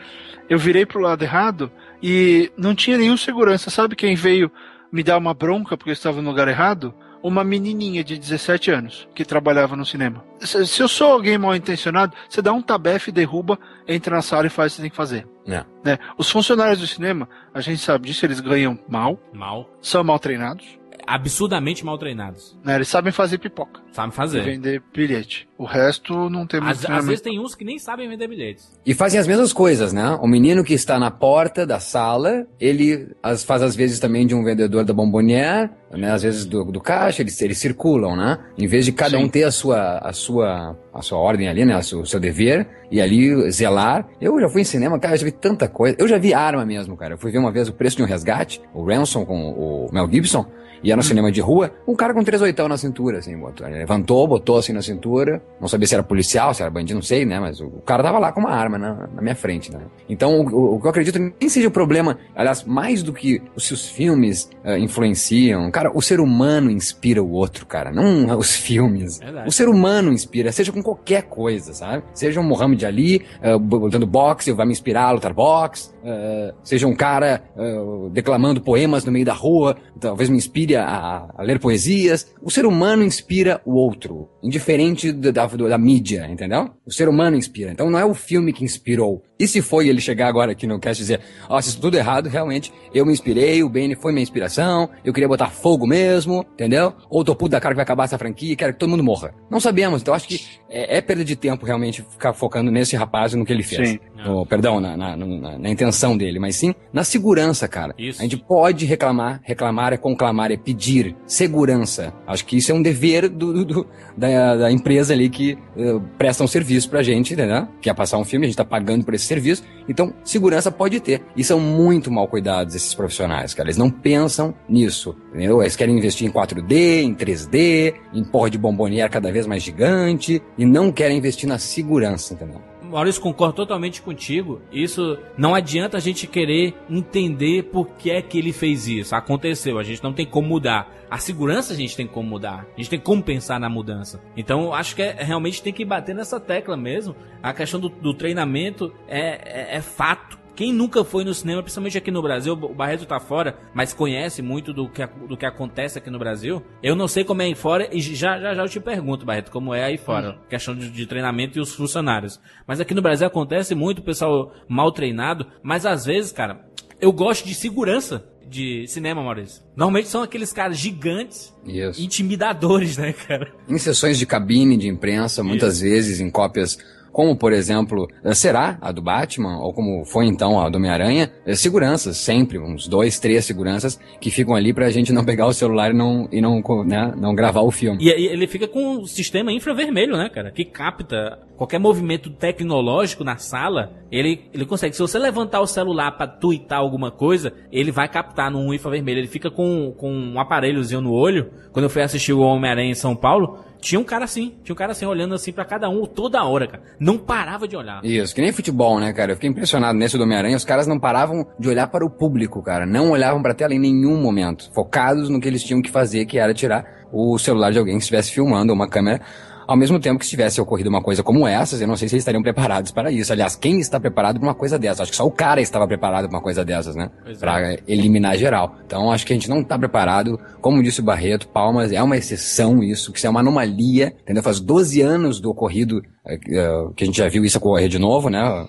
Eu virei pro lado errado e não tinha nenhum segurança. Sabe quem veio me dar uma bronca porque eu estava no lugar errado? Uma menininha de 17 anos que trabalhava no cinema. Se, se eu sou alguém mal intencionado, você dá um tabefe, derruba, entra na sala e faz o que você tem que fazer.
É.
Né? Os funcionários do cinema, a gente sabe disso, eles ganham mal,
Mal.
são mal treinados,
Absurdamente mal treinados.
né? eles sabem fazer pipoca.
Sabe
e
fazer.
vender bilhete. O resto não tem muito
Às, às vezes tem uns que nem sabem vender bilhetes.
E fazem as mesmas coisas, né? O menino que está na porta da sala, ele as- faz às vezes também de um vendedor da bombonière, né? Às vezes do, do caixa, eles, eles circulam, né? Em vez de cada
Sim.
um ter a sua, a sua, a sua ordem ali, né? O seu, seu dever, e ali zelar. Eu já fui em cinema, cara, eu já vi tanta coisa. Eu já vi arma mesmo, cara. Eu fui ver uma vez o preço de um resgate, o Ransom com o Mel Gibson, e era no cinema de rua, um cara com três oitão na cintura, assim, botou, levantou, botou assim na cintura, não sabia se era policial, se era bandido, não sei, né, mas o, o cara tava lá com uma arma na, na minha frente, né. Então, o, o- que eu acredito nem seja o problema, aliás, mais do que os seus filmes eh, influenciam, cara, o ser humano inspira o outro, cara, não os filmes.
Verdade.
O ser humano inspira, seja com qualquer coisa, sabe? Seja um Muhammad Ali eh, botando boxe, vai me inspirar a lutar boxe, eh, seja um cara eh, declamando poemas no meio da rua, talvez me inspire a, a ler poesias. O ser humano inspira o outro, indiferente da, da, da mídia, entendeu? O ser humano inspira. Então não é o filme que inspirou. E se foi ele chegar agora aqui no cast e dizer, ó, se isso tudo errado, realmente, eu me inspirei, o Bane foi minha inspiração, eu queria botar fogo mesmo, entendeu? Ou tô puto da cara que vai acabar essa franquia, quero que todo mundo morra. Não sabemos, então acho que é, é perda de tempo realmente ficar focando nesse rapaz e no que ele fez.
Sim.
No- perdão, na, na, na- na intenção dele, mas sim na segurança, cara.
Isso.
A gente pode reclamar, reclamar é conclamar, é pedir segurança. Acho que isso é um dever do, do- da, da empresa ali que eh, presta um serviço pra gente, né? Quer passar um filme, a gente tá pagando por esse serviço. Então, segurança pode ter. E são muito mal cuidados esses profissionais, cara. Eles não pensam nisso, entendeu? Eles querem investir em 4D, em 3D, em porra de bombonier cada vez mais gigante, e não querem investir na segurança, entendeu?
Maurício, concordo totalmente contigo. Isso não adianta a gente querer entender por que é que ele fez isso. Aconteceu, a gente não tem como mudar. A segurança a gente tem como mudar. A gente tem como pensar na mudança. Então, eu acho que é, realmente tem que bater nessa tecla mesmo. A questão do, do treinamento é, é- é fato. Quem nunca foi no cinema, principalmente aqui no Brasil, o Barreto tá fora, mas conhece muito do que, do que acontece aqui no Brasil. Eu não sei como é aí fora, e já já, já eu te pergunto, Barreto, como é aí fora. Questão de, de treinamento e os funcionários. Mas aqui no Brasil acontece muito, o pessoal mal treinado, mas às vezes, cara, eu gosto de segurança de cinema, Maurício. Normalmente são aqueles caras gigantes,
Isso.
intimidadores, né, cara?
Em sessões de cabine de imprensa, muitas vezes em cópias como, por exemplo, será a do Batman, ou como foi então a do Homem-Aranha, eh, seguranças, sempre, uns dois, três seguranças, que ficam ali pra gente não pegar o celular e não, e não, né, não gravar o filme.
E ele fica com um sistema infravermelho, né, cara? Que capta qualquer movimento tecnológico na sala. Ele, ele consegue. Se você levantar o celular pra tuitar alguma coisa, ele vai captar num infravermelho. Ele fica com, com um aparelhozinho no olho. Quando eu fui assistir o Homem-Aranha em São Paulo, Tinha um cara assim, tinha um cara assim, olhando assim pra cada um toda hora, cara. Não parava de olhar.
Isso, que nem futebol, né, cara? Eu fiquei impressionado nesse do Homem-Aranha. Os caras não paravam de olhar para o público, cara. Não olhavam pra tela em nenhum momento. Focados no que eles tinham que fazer, que era tirar o celular de alguém que estivesse filmando, uma câmera ao mesmo tempo que se tivesse ocorrido uma coisa como essa, eu não sei se eles estariam preparados para isso. Aliás, quem está preparado para uma coisa dessas? Acho que só o cara estava preparado para uma coisa dessas, né? Para é. eliminar geral. Então, acho que a gente não está preparado. Como disse o Barreto, Palmas é uma exceção isso, que isso é uma anomalia, entendeu? Faz 12 anos do ocorrido uh, que a gente já viu isso ocorrer de novo, né?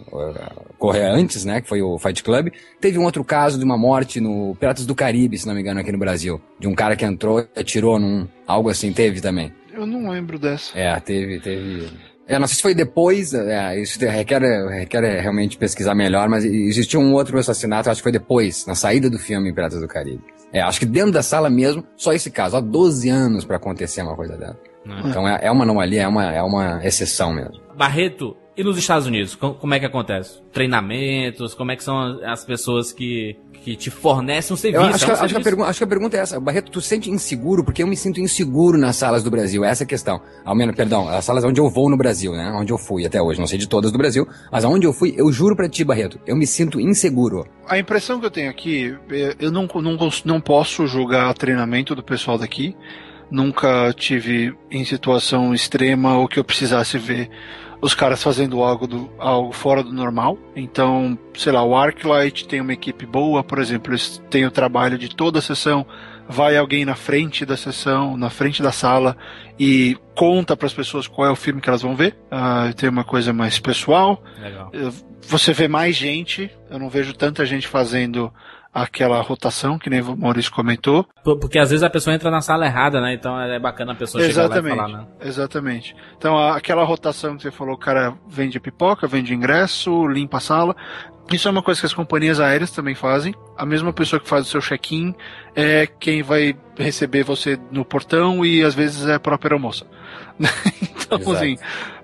Ocorrer antes, né? Que foi o Fight Club. Teve um outro caso de uma morte no Piratas do Caribe, se não me engano, aqui no Brasil. De um cara que entrou e atirou num... Algo assim teve também.
Eu não lembro dessa.
É, teve, teve. É, não sei se foi depois, é, isso requer, requer realmente pesquisar melhor, mas existiu um outro assassinato, acho que foi depois, na saída do filme Piratas do Caribe. É, acho que dentro da sala mesmo, só esse caso, há 12 anos para acontecer uma coisa dessa. Então é, é uma anomalia, é uma, é uma exceção mesmo.
Barreto, e nos Estados Unidos, como é que acontece? Treinamentos, como é que são as pessoas que, que te fornecem um serviço?
Eu acho,
é um
acho, que a pergunta, acho que a pergunta é essa. Barreto, tu sente inseguro? Porque eu me sinto inseguro nas salas do Brasil. Essa é a questão. Ao menos, perdão, as salas onde eu vou no Brasil, né? Onde eu fui até hoje. Não sei de todas do Brasil, mas aonde eu fui, eu juro pra ti, Barreto, eu me sinto inseguro.
A impressão que eu tenho aqui, é, eu não, não, não posso julgar o treinamento do pessoal daqui. Nunca tive em situação extrema ou que eu precisasse ver os caras fazendo algo, do, algo fora do normal. Então, sei lá, o Arclight tem uma equipe boa, por exemplo, eles têm o trabalho de toda a sessão. Vai alguém na frente da sessão, na frente da sala e conta para as pessoas qual é o filme que elas vão ver. Uh, tem uma coisa mais pessoal.
Legal.
Você vê mais gente. Eu não vejo tanta gente fazendo aquela rotação, que nem o Maurício comentou.
Porque às vezes a pessoa entra na sala errada, né? Então é bacana a pessoa
exatamente,
chegar lá e falar, né?
Exatamente. Então aquela rotação que você falou, o cara vende pipoca, vende ingresso, limpa a sala. Isso é uma coisa que as companhias aéreas também fazem. A mesma pessoa que faz o seu check-in é quem vai receber você no portão e às vezes é a própria aeromoça. então, Exato. assim,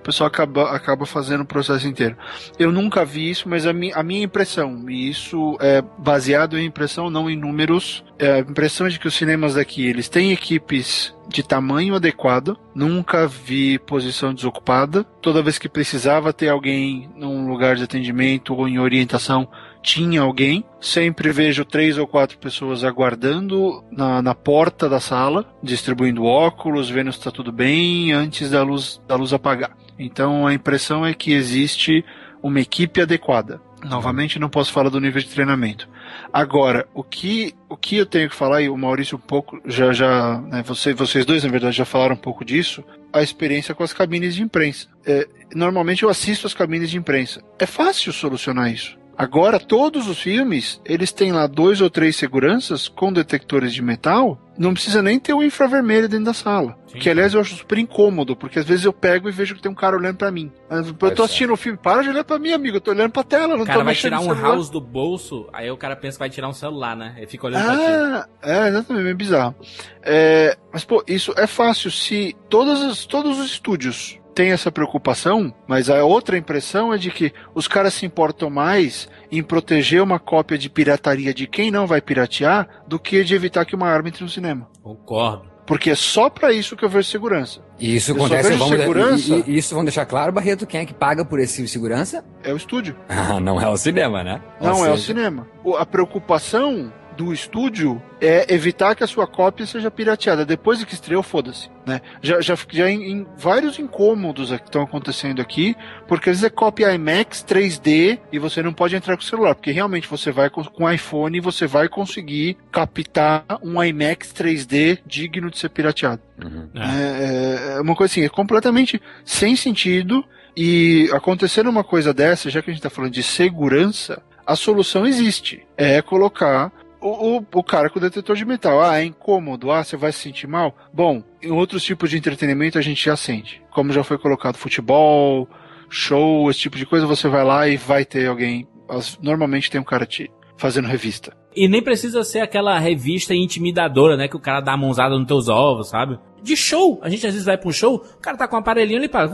pessoal acaba, acaba fazendo o processo inteiro. Eu nunca vi isso, mas a, mi, a minha impressão, e isso é baseado em impressão, não em números, é a impressão de que os cinemas daqui, eles têm equipes de tamanho adequado, nunca vi posição desocupada, toda vez que precisava ter alguém num lugar de atendimento ou em orientação, tinha alguém. Sempre vejo três ou quatro pessoas aguardando na, na porta da sala, distribuindo óculos, vendo se está tudo bem antes da luz, da luz apagar. Então a impressão é que existe uma equipe adequada. Novamente, não posso falar do nível de treinamento. Agora, o que, o que eu tenho que falar, e o Maurício um pouco já, já né, você, vocês dois, na verdade, já falaram um pouco disso, a experiência com as cabines de imprensa. É, normalmente eu assisto as cabines de imprensa. É fácil solucionar isso. Agora, todos os filmes, eles têm lá dois ou três seguranças com detectores de metal. Não precisa nem ter o infravermelho dentro da sala. Sim. Que, aliás, eu acho super incômodo, porque às vezes eu pego e vejo que tem um cara olhando para mim. Eu tô assistindo o um filme, para de olhar pra mim, amigo. Eu tô olhando pra tela, não
o cara
tô
vai tirar um house do bolso, aí o cara pensa que vai tirar um celular, né? Ele fica olhando
ah, pra ti. É, exatamente, é bizarro. É, mas, pô, isso é fácil se todos, todos os estúdios tem essa preocupação, mas a outra impressão é de que os caras se importam mais em proteger uma cópia de pirataria de quem não vai piratear do que de evitar que uma arma entre no cinema.
Concordo.
Porque é só para isso que eu vejo segurança.
E isso eu acontece, vamos segurança, e, e, isso vamos deixar claro, Barreto, quem é que paga por esse segurança?
É o estúdio.
Ah, não é o cinema, né?
Ou não seja... é o cinema. A preocupação do estúdio é evitar que a sua cópia seja pirateada. Depois de que estreou, foda-se. Né? Já, já, já em, em vários incômodos que estão acontecendo aqui, porque às vezes é cópia IMAX 3D e você não pode entrar com o celular, porque realmente você vai com, com iPhone e você vai conseguir captar um IMAX 3D digno de ser pirateado. Uhum. É. É, é uma coisa assim, é completamente sem sentido. E acontecendo uma coisa dessa, já que a gente está falando de segurança, a solução existe. É colocar o, o, o, cara com o detetor de metal. Ah, é incômodo. Ah, você vai se sentir mal. Bom, em outros tipos de entretenimento a gente já sente. Como já foi colocado futebol, show, esse tipo de coisa, você vai lá e vai ter alguém. Normalmente tem um cara te fazendo revista.
E nem precisa ser aquela revista intimidadora, né? Que o cara dá a mãozada nos teus ovos, sabe? De show. A gente às vezes vai pra um show, o cara tá com um aparelhinho ali para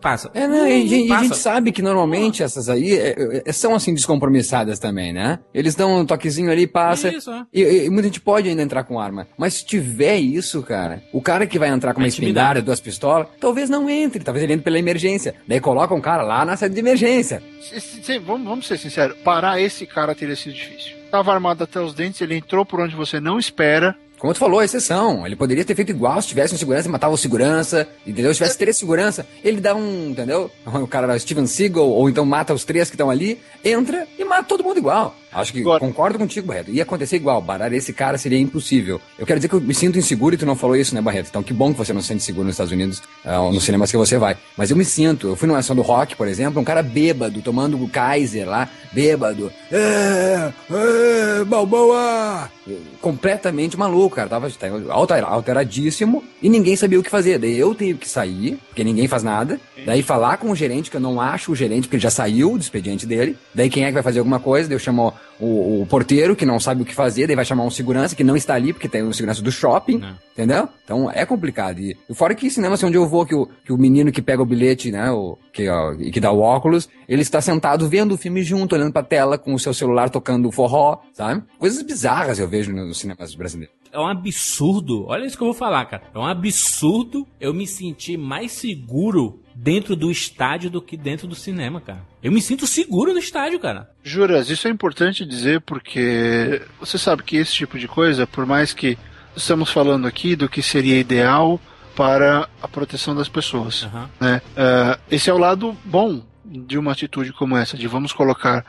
passa.
É, não, e, e a
Passa.
gente sabe que normalmente essas aí é, é, são assim descompromissadas também, né? Eles dão um toquezinho ali, passa.
Isso, é.
E, e- e muita gente pode ainda entrar com arma. Mas se tiver isso, cara, o cara que vai entrar com uma espingarda, duas pistolas, talvez não entre, talvez ele entre pela emergência. Daí coloca um cara lá na sede de emergência.
Se- se- se- vamos, vamos ser sinceros, parar esse cara teria sido difícil. Tava armado até os dentes, ele entrou por onde você não espera.
Como tu falou, exceção. Ele poderia ter feito igual se tivesse um segurança e matava o segurança, entendeu? Se tivesse três segurança, ele dá um, entendeu? O cara Steven Seagal, ou então mata os três que estão ali, entra e mata todo mundo igual. Acho que
Agora-
concordo contigo, Barreto. Ia acontecer igual. Parar esse cara seria impossível. Eu quero dizer que eu me sinto inseguro e tu não falou isso, né, Barreto? Então que bom que você não se sente seguro nos Estados Unidos, ou nos cinemas que você vai. Mas eu me sinto. Eu fui numa ação do rock, por exemplo, um cara bêbado, tomando o Kaiser lá, bêbado. É, é, Balboa! Completamente maluco, cara. Tava tá, alter- alteradíssimo e ninguém sabia o que fazer. Daí eu tive que sair, porque ninguém faz nada. Daí falar com o gerente, que eu não acho o gerente, porque ele já saiu do expediente dele. Daí quem é que vai fazer alguma coisa? Daí eu chamo o, o porteiro, que não sabe o que fazer. Daí vai chamar um segurança, que não está ali, porque tem um segurança do shopping.
Não.
Entendeu? Então é complicado. E e fora que cinema, assim, onde eu vou, que o, que o menino que pega o bilhete, né, o, que, ó, e que dá o óculos, ele está sentado vendo o filme junto, olhando pra tela, com o seu celular tocando forró, sabe? Coisas bizarras eu vejo nos cinemas brasileiros.
É um absurdo. Olha isso que eu vou falar, cara. É um absurdo eu me sentir mais seguro dentro do estádio do que dentro do cinema, cara. Eu me sinto seguro no estádio, cara.
Juras, isso é importante dizer porque você sabe que esse tipo de coisa, por mais que estamos falando aqui do que seria ideal para a proteção das pessoas,
Aham.
né? Ah, esse é o lado bom de uma atitude como essa, de vamos colocar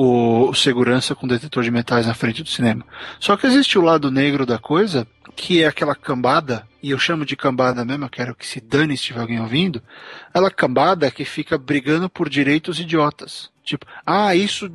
o, segurança com detetor de metais na frente do cinema. Só que existe o lado negro da coisa, que é aquela cambada, e eu chamo de cambada mesmo, eu quero que se dane se tiver alguém ouvindo, aquela cambada que fica brigando por direitos idiotas. Tipo, ah, isso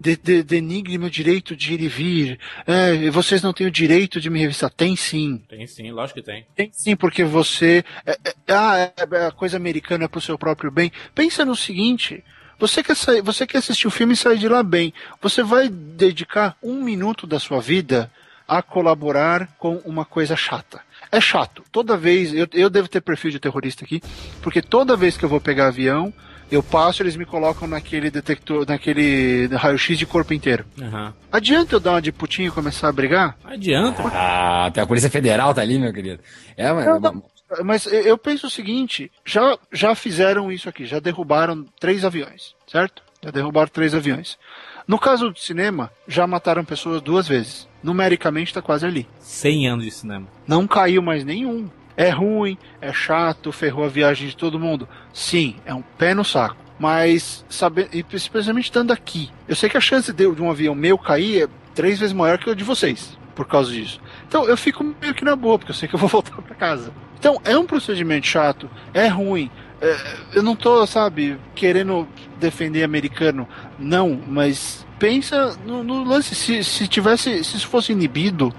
de, de, denigre meu direito de ir e vir. É, vocês não têm o direito de me revistar. Tem sim.
Tem sim, lógico que tem.
Tem sim, porque você. é- é- ah, é, é a coisa americana é pro seu próprio bem. Pensa no seguinte. Você quer, sair, você quer assistir o filme e sair de lá bem. Você vai dedicar um minuto da sua vida a colaborar com uma coisa chata. É chato. Toda vez. Eu, eu devo ter perfil de terrorista aqui, porque toda vez que eu vou pegar avião, eu passo eles me colocam naquele detector, naquele raio-x de corpo inteiro.
Aham.
Adianta eu dar uma de putinho e começar a brigar?
Adianta.
Ah, até a Polícia Federal tá ali, meu querido. É, mas-
Não, não. Mas eu- penso o seguinte: já, já fizeram isso aqui, já derrubaram três aviões, certo? Já derrubaram três aviões. No caso do cinema, já mataram pessoas duas vezes. Numericamente está quase ali.
100 anos de cinema.
Não caiu mais nenhum. É ruim, é chato, ferrou a viagem de todo mundo. Sim, é um pé no saco. Mas, sabe, e especialmente estando aqui, eu sei que a chance de, de um avião meu cair é três vezes maior que a de vocês, por causa disso. Então eu fico meio que na boa, porque eu sei que eu vou voltar para casa. Então é um procedimento chato, é ruim. É, eu não tô, sabe, querendo defender americano, não, mas pensa no, no lance, se, se tivesse, se isso fosse inibido,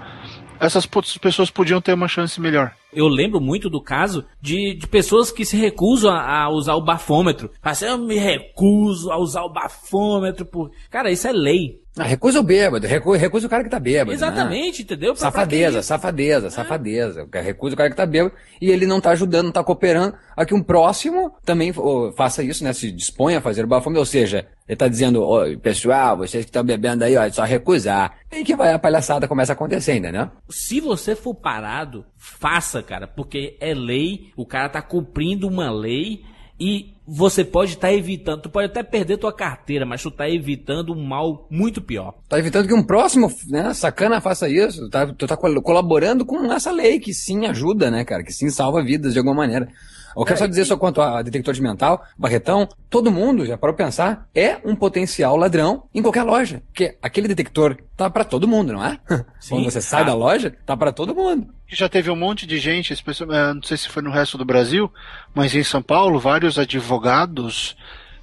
essas pessoas podiam ter uma chance melhor.
Eu lembro muito do caso de, de pessoas que se recusam a, a usar o bafômetro. Assim, eu me recuso a usar o bafômetro. Por... Cara, isso é lei.
Ah, recusa o bêbado, recu- recusa o cara que tá bêbado. né?
Exatamente, entendeu? Pra- pra
Safadeza,
isso?
safadeza, safadeza. Recusa o cara que tá bêbado e ele não tá ajudando, não tá cooperando a que um próximo também faça isso, né? Se disponha a fazer o bafome. Ou seja, ele tá dizendo, ó, pessoal, vocês que estão bebendo aí, ó, é só recusar. E que vai a palhaçada começa a acontecer ainda, né?
Se você for parado, faça, cara, porque é lei, o cara tá cumprindo uma lei e você pode estar evitando, tu pode até perder tua carteira, mas tu tá evitando um mal muito pior.
Tá evitando que um próximo, né, sacana faça isso. Tá, tu tá col- colaborando com essa lei que sim ajuda, né, cara? Que sim salva vidas de alguma maneira. Eu quero só dizer só quanto a detector de mental, Barretão, todo mundo, já parou pensar, é um potencial ladrão em qualquer loja. Porque aquele detector tá pra todo mundo, não é?
Sim,
Quando você sai da loja, tá pra todo mundo.
Já teve um monte de gente, eh, não sei se foi no resto do Brasil, mas em São Paulo, vários advogados,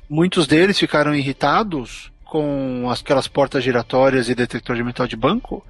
muitos deles ficaram irritados com as- aquelas portas giratórias e detector de metal de banco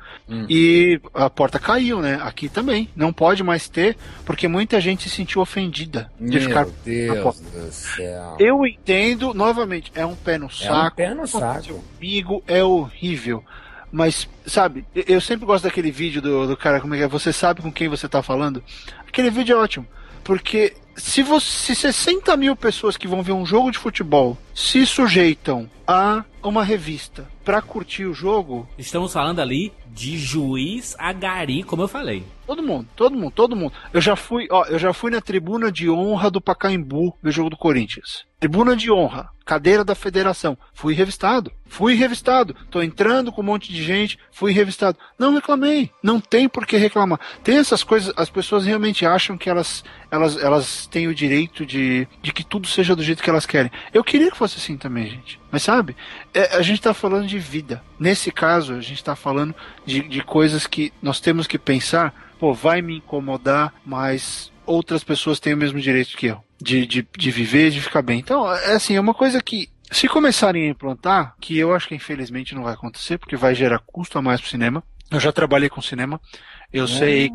e a porta caiu, né? Aqui também. Não pode mais ter, porque muita gente se sentiu ofendida de ficar
Meu
na
Deus
porta.
do céu.
Eu entendo, novamente, é um pé no saco.
pé no saco.
Comigo é horrível. Mas, sabe, eu- eu sempre gosto daquele vídeo do, do cara, como é que é? Você sabe com quem você tá falando? Aquele vídeo é ótimo. Porque se, você, se 60 mil pessoas que vão ver um jogo de futebol se sujeitam a uma revista para curtir o jogo.
Estamos falando ali de juiz a gari, como eu falei.
Todo mundo, todo mundo, todo mundo. Eu já fui, ó, eu já fui na tribuna de honra do Pacaembu no jogo do Corinthians. Tribuna de honra, cadeira da federação. Fui revistado. Fui revistado. Tô entrando com um monte de gente, fui revistado. Não reclamei. Não tem por que reclamar. Tem essas coisas, as pessoas realmente acham que elas, elas, elas têm o direito de, de que tudo seja do jeito que elas querem. Eu queria que fosse assim também, gente. Mas sabe, é, a gente tá falando de vida. Nesse caso, a gente tá falando de, de coisas que nós temos que pensar, pô, vai me incomodar, mas outras pessoas têm o mesmo direito que eu. De, de, de viver, de ficar bem. Então, é assim, é uma coisa que se começarem a implantar, que eu acho que infelizmente não vai acontecer, porque vai gerar custo a mais pro cinema. Eu já trabalhei com cinema. Eu
Ah.
sei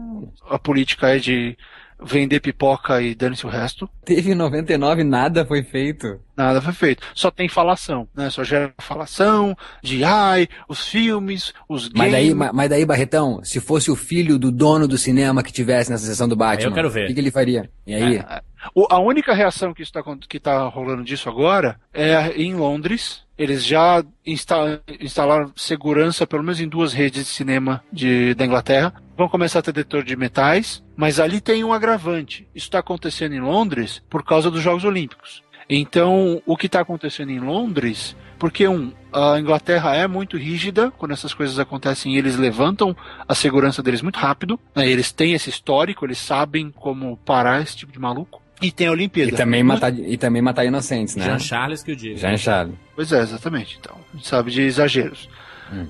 a política é de vender pipoca e dane-se o resto.
Teve 99, nada foi feito.
Nada foi feito. Só tem falação, né? Só gera falação de ai, os filmes, os games.
Mas daí, ma- mas daí, Barretão, se fosse o filho do dono do cinema que tivesse nessa sessão do Batman,
eu quero ver.
o que, que ele faria? E aí?
É, O- a única reação que está que tá rolando disso agora é em Londres. Eles já insta- instalaram segurança, pelo menos em duas redes de cinema de, da Inglaterra. Vão começar a ter detector de metais, mas ali tem um agravante. Isso está acontecendo em Londres por causa dos Jogos Olímpicos. Então, o que está acontecendo em Londres, porque um, a Inglaterra é muito rígida quando essas coisas acontecem, eles levantam a segurança deles muito rápido, né? eles têm esse histórico, eles sabem como parar esse tipo de maluco. E tem a Olimpíada.
E também, matar, e também matar inocentes, né?
Jean Charles que eu digo.
Jean Charles.
Pois é, exatamente. Então, a gente sabe de exageros.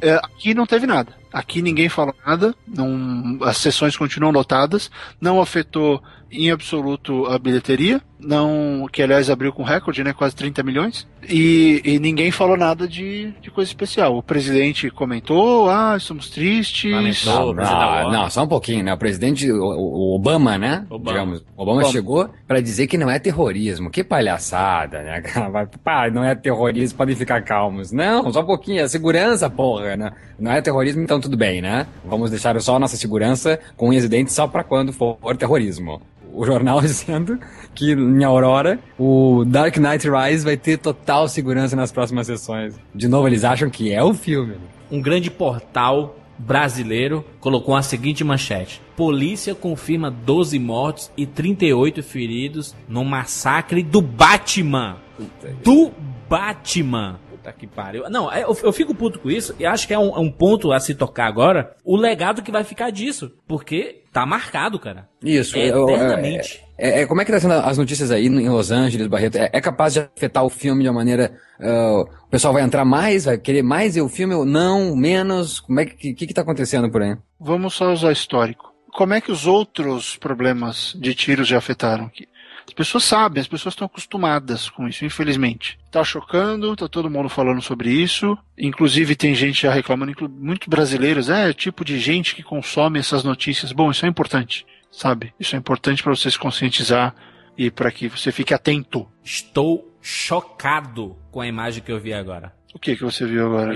É, aqui não teve nada. Aqui ninguém falou nada. Não, as sessões continuam lotadas. Não afetou em absoluto a bilheteria. Não, que aliás abriu com recorde, né? Quase 30 milhões. E, e ninguém falou nada de, de coisa especial. O presidente comentou: ah, estamos tristes.
Lamentou.
Não,
o
não, só um pouquinho, né? O presidente, o, o Obama, né?
Obama.
Digamos, Obama,
Obama.
chegou pra dizer que não é terrorismo. Que palhaçada, né? Pá, não é terrorismo, podem ficar calmos. Não, só um pouquinho, é segurança, porra, né? Não é terrorismo, então tudo bem, né? Vamos deixar só a nossa segurança com unhas e dentes só pra quando for terrorismo. O jornal dizendo que em Aurora o Dark Knight Rise vai ter total segurança nas próximas sessões. De novo, eles acham que é o filme.
Um grande portal brasileiro colocou a seguinte manchete: Polícia confirma 12 mortos e 38 feridos no massacre do Batman. Do Batman. Puta que pariu. Não, é, eu, eu fico puto com isso e acho que é um, é um ponto a se tocar agora. O legado que vai ficar disso. Porque tá marcado, cara.
Isso, eu-
Eternamente.
É, é, como é que tá sendo as notícias aí em Los Angeles, Barreto? É, é capaz de afetar o filme de uma maneira. ah, o pessoal vai entrar mais, vai querer mais ver o filme ou não, menos? Como é que, que, que tá acontecendo por aí?
Vamos só usar histórico. Como é que os outros problemas de tiros já afetaram aqui? As pessoas sabem, as pessoas estão acostumadas com isso, infelizmente. Tá chocando, tá todo mundo falando sobre isso. Inclusive tem gente já reclamando, muitos brasileiros, é o tipo de gente que consome essas notícias. Bom, isso é importante, sabe? Isso é importante para você se conscientizar e para que você fique atento.
Estou chocado com a imagem que eu vi agora.
O que que você viu agora.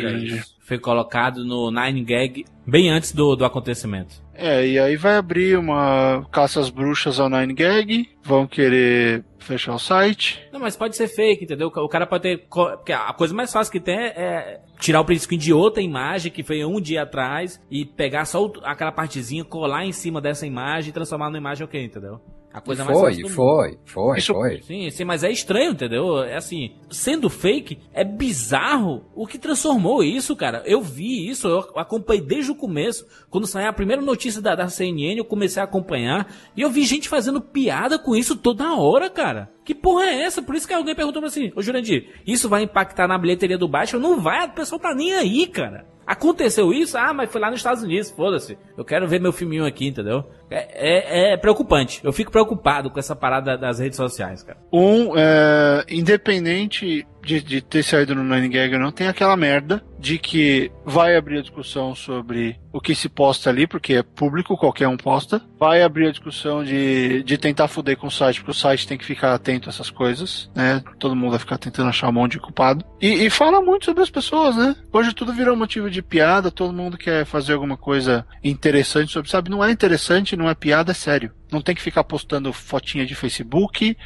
Foi colocado no Nine Gag bem antes do, do acontecimento.
É, e aí vai abrir uma caça às bruxas ao Nine Gag, vão querer fechar o site.
Não, mas pode ser fake, entendeu? O cara pode ter. Porque a coisa mais fácil que tem é tirar o print screen de outra imagem que foi um dia atrás e pegar só aquela partezinha, colar em cima dessa imagem e transformar numa imagem ok, entendeu? A coisa mais
foi,
fácil do mundo.
foi, foi,
Isso-
foi.
Sim, sim, mas é estranho, entendeu? É assim, sendo fake, é bizarro o que transformou isso, cara. Eu vi isso, eu acompanhei desde o começo. Quando saiu a primeira notícia da, da CNN, eu comecei a acompanhar. E eu vi gente fazendo piada com isso toda hora, cara. Que porra é essa? Por isso que alguém perguntou pra assim, ô Jurandir, isso vai impactar na bilheteria do Batman? Não vai, o pessoal tá nem aí, cara. Aconteceu isso? Ah, mas foi lá nos Estados Unidos, foda-se. Eu quero ver meu filminho aqui, entendeu? É, é- é preocupante. Eu fico preocupado com essa parada das redes sociais, cara.
Um, é, independente de, de ter saído no Nine Gag ou não, tem aquela merda de que vai abrir a discussão sobre o que se posta ali, porque é público, qualquer um posta. Vai abrir a discussão de, de tentar fuder com o site, porque o site tem que ficar atento a essas coisas, né? Todo mundo vai ficar tentando achar um monte de culpado. E, e fala muito sobre as pessoas, né? Hoje tudo virou motivo de piada, todo mundo quer fazer alguma coisa interessante sobre, sabe? Não é interessante não é piada, é sério. Não tem que ficar postando fotinha de Facebook,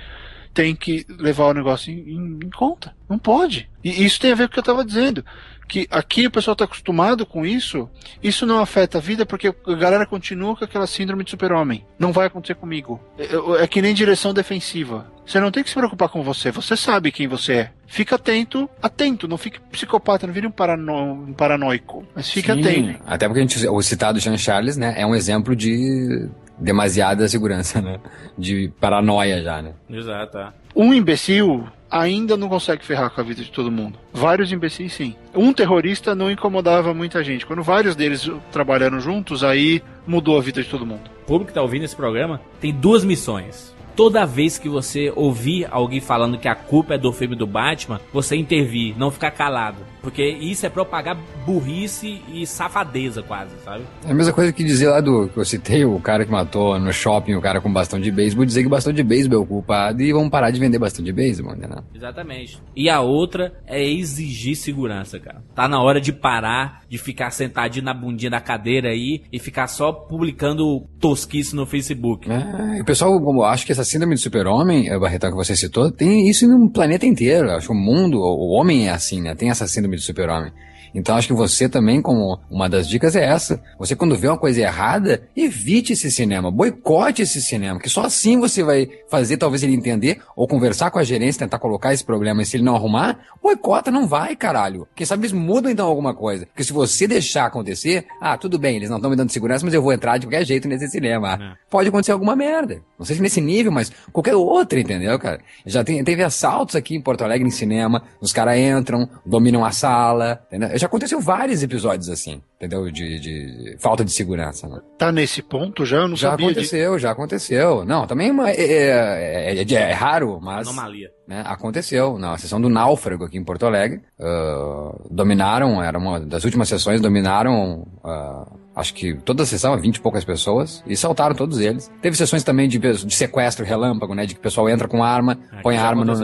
tem que levar o negócio em, em, em conta. Não pode. E isso tem a ver com o que eu estava dizendo. Que aqui o pessoal está acostumado com isso, isso não afeta a vida porque a galera continua com aquela síndrome de super-homem. Não vai acontecer comigo. É, é, que nem direção defensiva. Você não tem que se preocupar com você, você sabe quem você é. Fica atento, atento, não fique psicopata, não vire um, parano, um paranoico. Mas fique
Sim,
atento.
Até porque a gente, o citado Jean Charles, né, é um exemplo de demasiada segurança, né? De paranoia já, né?
Exato. é.
Um imbecil ainda não consegue ferrar com a vida de todo mundo. Vários imbecis, sim. Um terrorista não incomodava muita gente. Quando vários deles trabalharam juntos, aí mudou a vida de todo mundo.
O público que tá ouvindo esse programa tem duas missões. Toda vez que você ouvir alguém falando que a culpa é do filme do Batman, você intervir, não ficar calado. Porque isso é propagar burrice e safadeza quase, sabe?
É a mesma coisa que dizer lá do que eu citei, o cara que matou no shopping o cara com bastão de beisebol, dizer que o bastão de beisebol é o culpado e vamos parar de vender bastão de beisebol, né?
Exatamente. E a outra é exigir segurança, cara. Tá na hora de parar de ficar sentadinho na bundinha da cadeira aí e ficar só publicando tosquice no Facebook.
É, o pessoal, como acho que essa síndrome do super-homem, é, Barretão, que você citou, tem isso no planeta inteiro. Acho que o mundo, o homem é assim, né? Tem essa síndrome do super-homem. Então acho que você também, como uma das dicas é essa. Você quando vê uma coisa errada, evite esse cinema, boicote esse cinema, que só assim você vai fazer talvez ele entender ou conversar com a gerência, tentar colocar esse problema, e se ele não arrumar, boicota, não vai, caralho. Quem sabe eles mudam então alguma coisa. Porque se você deixar acontecer, ah, tudo bem, eles não estão me dando segurança, mas eu vou entrar de qualquer jeito nesse cinema.
É.
Pode acontecer alguma merda. Não sei se nesse nível, mas qualquer outro, entendeu, cara? Já tem, teve assaltos aqui em Porto Alegre em cinema, os caras entram, dominam a sala, entendeu? Já aconteceu vários episódios assim, entendeu? De, de falta de segurança, né?
Tá nesse ponto já? Eu não
Já
sabia disso.
aconteceu, já aconteceu. Não, também é, uma- é, é- é- é raro, mas
Anomalia.
né, aconteceu. Na sessão do Náufrago aqui em Porto Alegre, ah, dominaram, era uma das últimas sessões, dominaram, ah, acho que toda a sessão, 20 e poucas pessoas, e saltaram todos eles. Teve sessões também de, de sequestro relâmpago, né, de que o pessoal entra com arma,
É,
põe a arma no,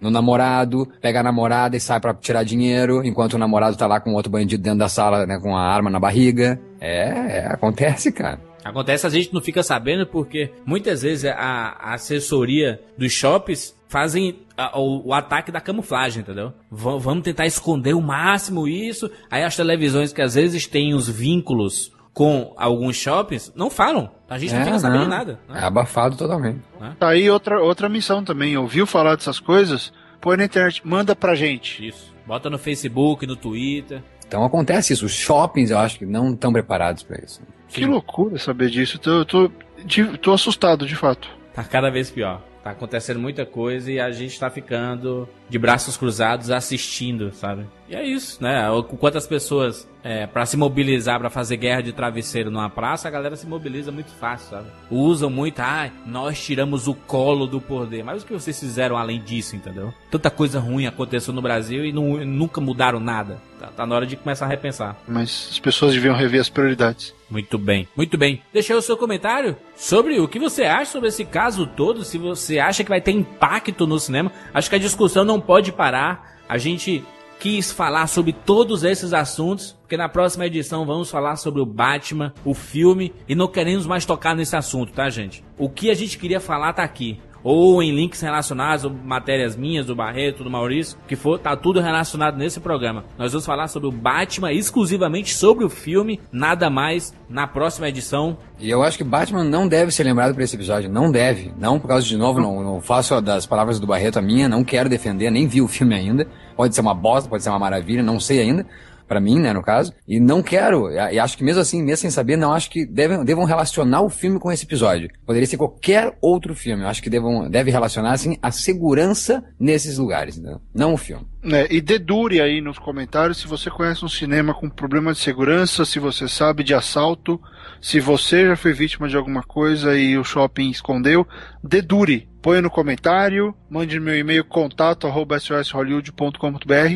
no namorado, pega a namorada e sai pra tirar dinheiro, enquanto o namorado tá lá com outro bandido dentro da sala, né, com a arma na barriga. É, é, acontece, cara.
Acontece, a gente não fica sabendo porque muitas vezes a, a assessoria dos shoppings fazem a- o, o ataque da camuflagem, entendeu? V- vamos tentar esconder o máximo isso. Aí as televisões que às vezes têm os vínculos com alguns shoppings não falam. A gente não
É,
fica sabendo
não.
nada.
É
né?
abafado totalmente.
Tá aí outra, outra missão também. Ouviu falar dessas coisas? Põe na internet, manda pra gente.
Isso. Bota no Facebook, no Twitter.
Então acontece isso. Os shoppings, eu acho que não estão preparados pra isso.
Que loucura saber disso. Tô, tô, de- tô assustado, de fato.
Tá cada vez pior. Tá acontecendo muita coisa e a gente tá ficando de braços cruzados assistindo, sabe? E é isso, né? Quantas pessoas, é, para se mobilizar pra fazer guerra de travesseiro numa praça, a galera se mobiliza muito fácil, sabe? Usam muito, ah, nós tiramos o colo do poder. Mas o que vocês fizeram além disso, entendeu? Tanta coisa ruim aconteceu no Brasil e não- nunca mudaram nada. Tá, tá na hora de começar a repensar.
Mas as pessoas deviam rever as prioridades.
Muito bem, muito bem. Deixa aí o seu comentário sobre o que você acha sobre esse caso todo, se você acha que vai ter impacto no cinema. Acho que a discussão não pode parar. A gente quis falar sobre todos esses assuntos, porque na próxima edição vamos falar sobre o Batman, o filme, e não queremos mais tocar nesse assunto, tá, gente? O que a gente queria falar tá aqui. Ou em links relacionados, ou matérias minhas, do Barreto, do Maurício, que for, tá tudo relacionado nesse programa. Nós vamos falar sobre o Batman, exclusivamente sobre o filme, nada mais, na próxima edição.
E eu acho que Batman não deve ser lembrado por esse episódio. Não deve. Não, por causa de novo, não, não faço das palavras do Barreto a minha, não quero defender, nem vi o filme ainda. Pode ser uma bosta, pode ser uma maravilha, não sei ainda. Pra mim, né, no caso. E não quero, e e acho que mesmo assim, mesmo sem saber, não acho que devem, devam relacionar o filme com esse episódio. Poderia ser qualquer outro filme. Eu acho que devam, deve relacionar, assim, a segurança nesses lugares, entendeu? Não o filme.
Né? E dedure aí nos comentários se você conhece um cinema com problema de segurança, se você sabe de assalto, se você já foi vítima de alguma coisa e o shopping escondeu. Dedure. Põe no comentário, mande meu e-mail contato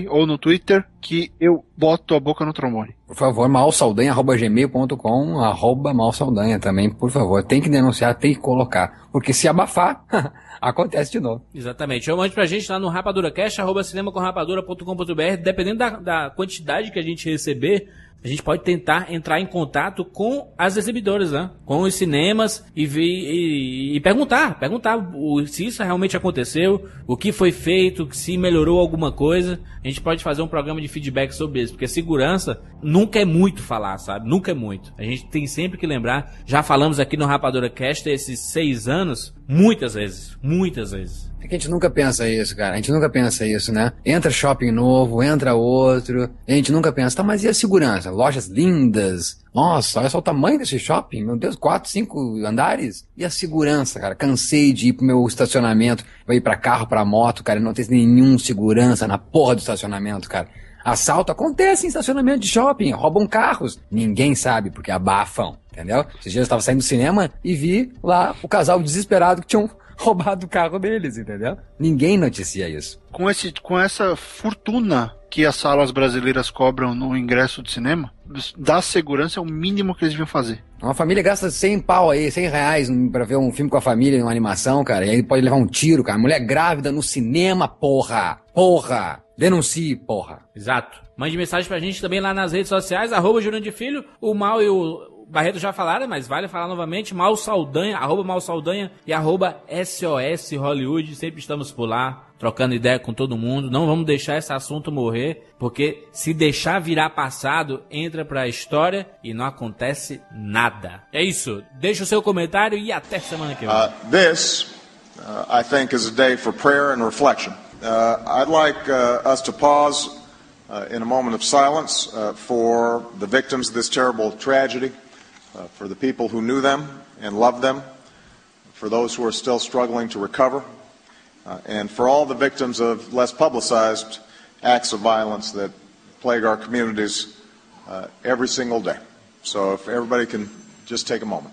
ou no Twitter que eu boto a boca no trombone.
Por favor, malsaldanha.gmail.com, arroba malsaldanha também, por favor. Tem que denunciar, tem que colocar. Porque se abafar, acontece de novo.
Exatamente. Ou mande pra gente lá no rapaduracast, arroba cinemacomrapadura.com.br. Dependendo da, da quantidade que a gente receber, a gente pode tentar entrar em contato com as exibidoras, né? Com os cinemas e, vi, e, e perguntar, perguntar se isso realmente aconteceu, o que foi feito, se melhorou alguma coisa. A gente pode fazer um programa de feedback sobre isso, porque segurança nunca é muito falar, sabe? Nunca é muito. A gente tem sempre que lembrar, já falamos aqui no Rapadora Cast esses seis anos, muitas vezes, muitas vezes.
É que a gente nunca pensa isso, cara. A gente nunca pensa isso, né? Entra shopping novo, entra outro. A gente nunca pensa, tá, mas e a segurança? Lojas lindas. Nossa, olha só o tamanho desse shopping. Meu Deus, quatro, cinco andares. E a segurança, cara? Cansei de ir pro meu estacionamento. Vai ir pra carro, pra moto, cara. Não tem nenhum segurança na porra do estacionamento, cara. Assalto acontece em estacionamento de shopping, roubam carros. Ninguém sabe porque abafam, entendeu? Esses dias eu estava saindo do cinema e vi lá o casal desesperado que tinham roubado o carro deles, entendeu? Ninguém noticia isso.
Com, esse, com essa fortuna que as salas brasileiras cobram no ingresso de cinema, da segurança é o mínimo que eles deviam fazer.
Uma família gasta 100 pau aí, 100 reais pra ver um filme com a família, uma animação, cara, e aí pode levar um tiro, cara. Mulher grávida no cinema, porra! Porra! Denuncie, porra!
Exato. Mande mensagem pra gente também lá nas redes sociais, arroba de Filho, o Mal e o Barreto já falaram, mas vale falar novamente. Mal Saldanha, arroba Mal Saldanha e arroba SOS Hollywood. Sempre estamos por lá, trocando ideia com todo mundo. Não vamos deixar esse assunto morrer, porque se deixar virar passado, entra pra história e não acontece nada. É isso. Deixa o seu comentário e até semana que vem.
Uh, this, uh, I think, is a day for prayer and reflection. Uh, I'd like uh, us to pause uh, in a moment of silence uh, for the victims of this terrible tragedy. uh, for the people who knew them and loved them, for those who are still struggling to recover, uh, and for all the victims of less publicized acts of violence that plague our communities every single day. So if everybody can just take a moment.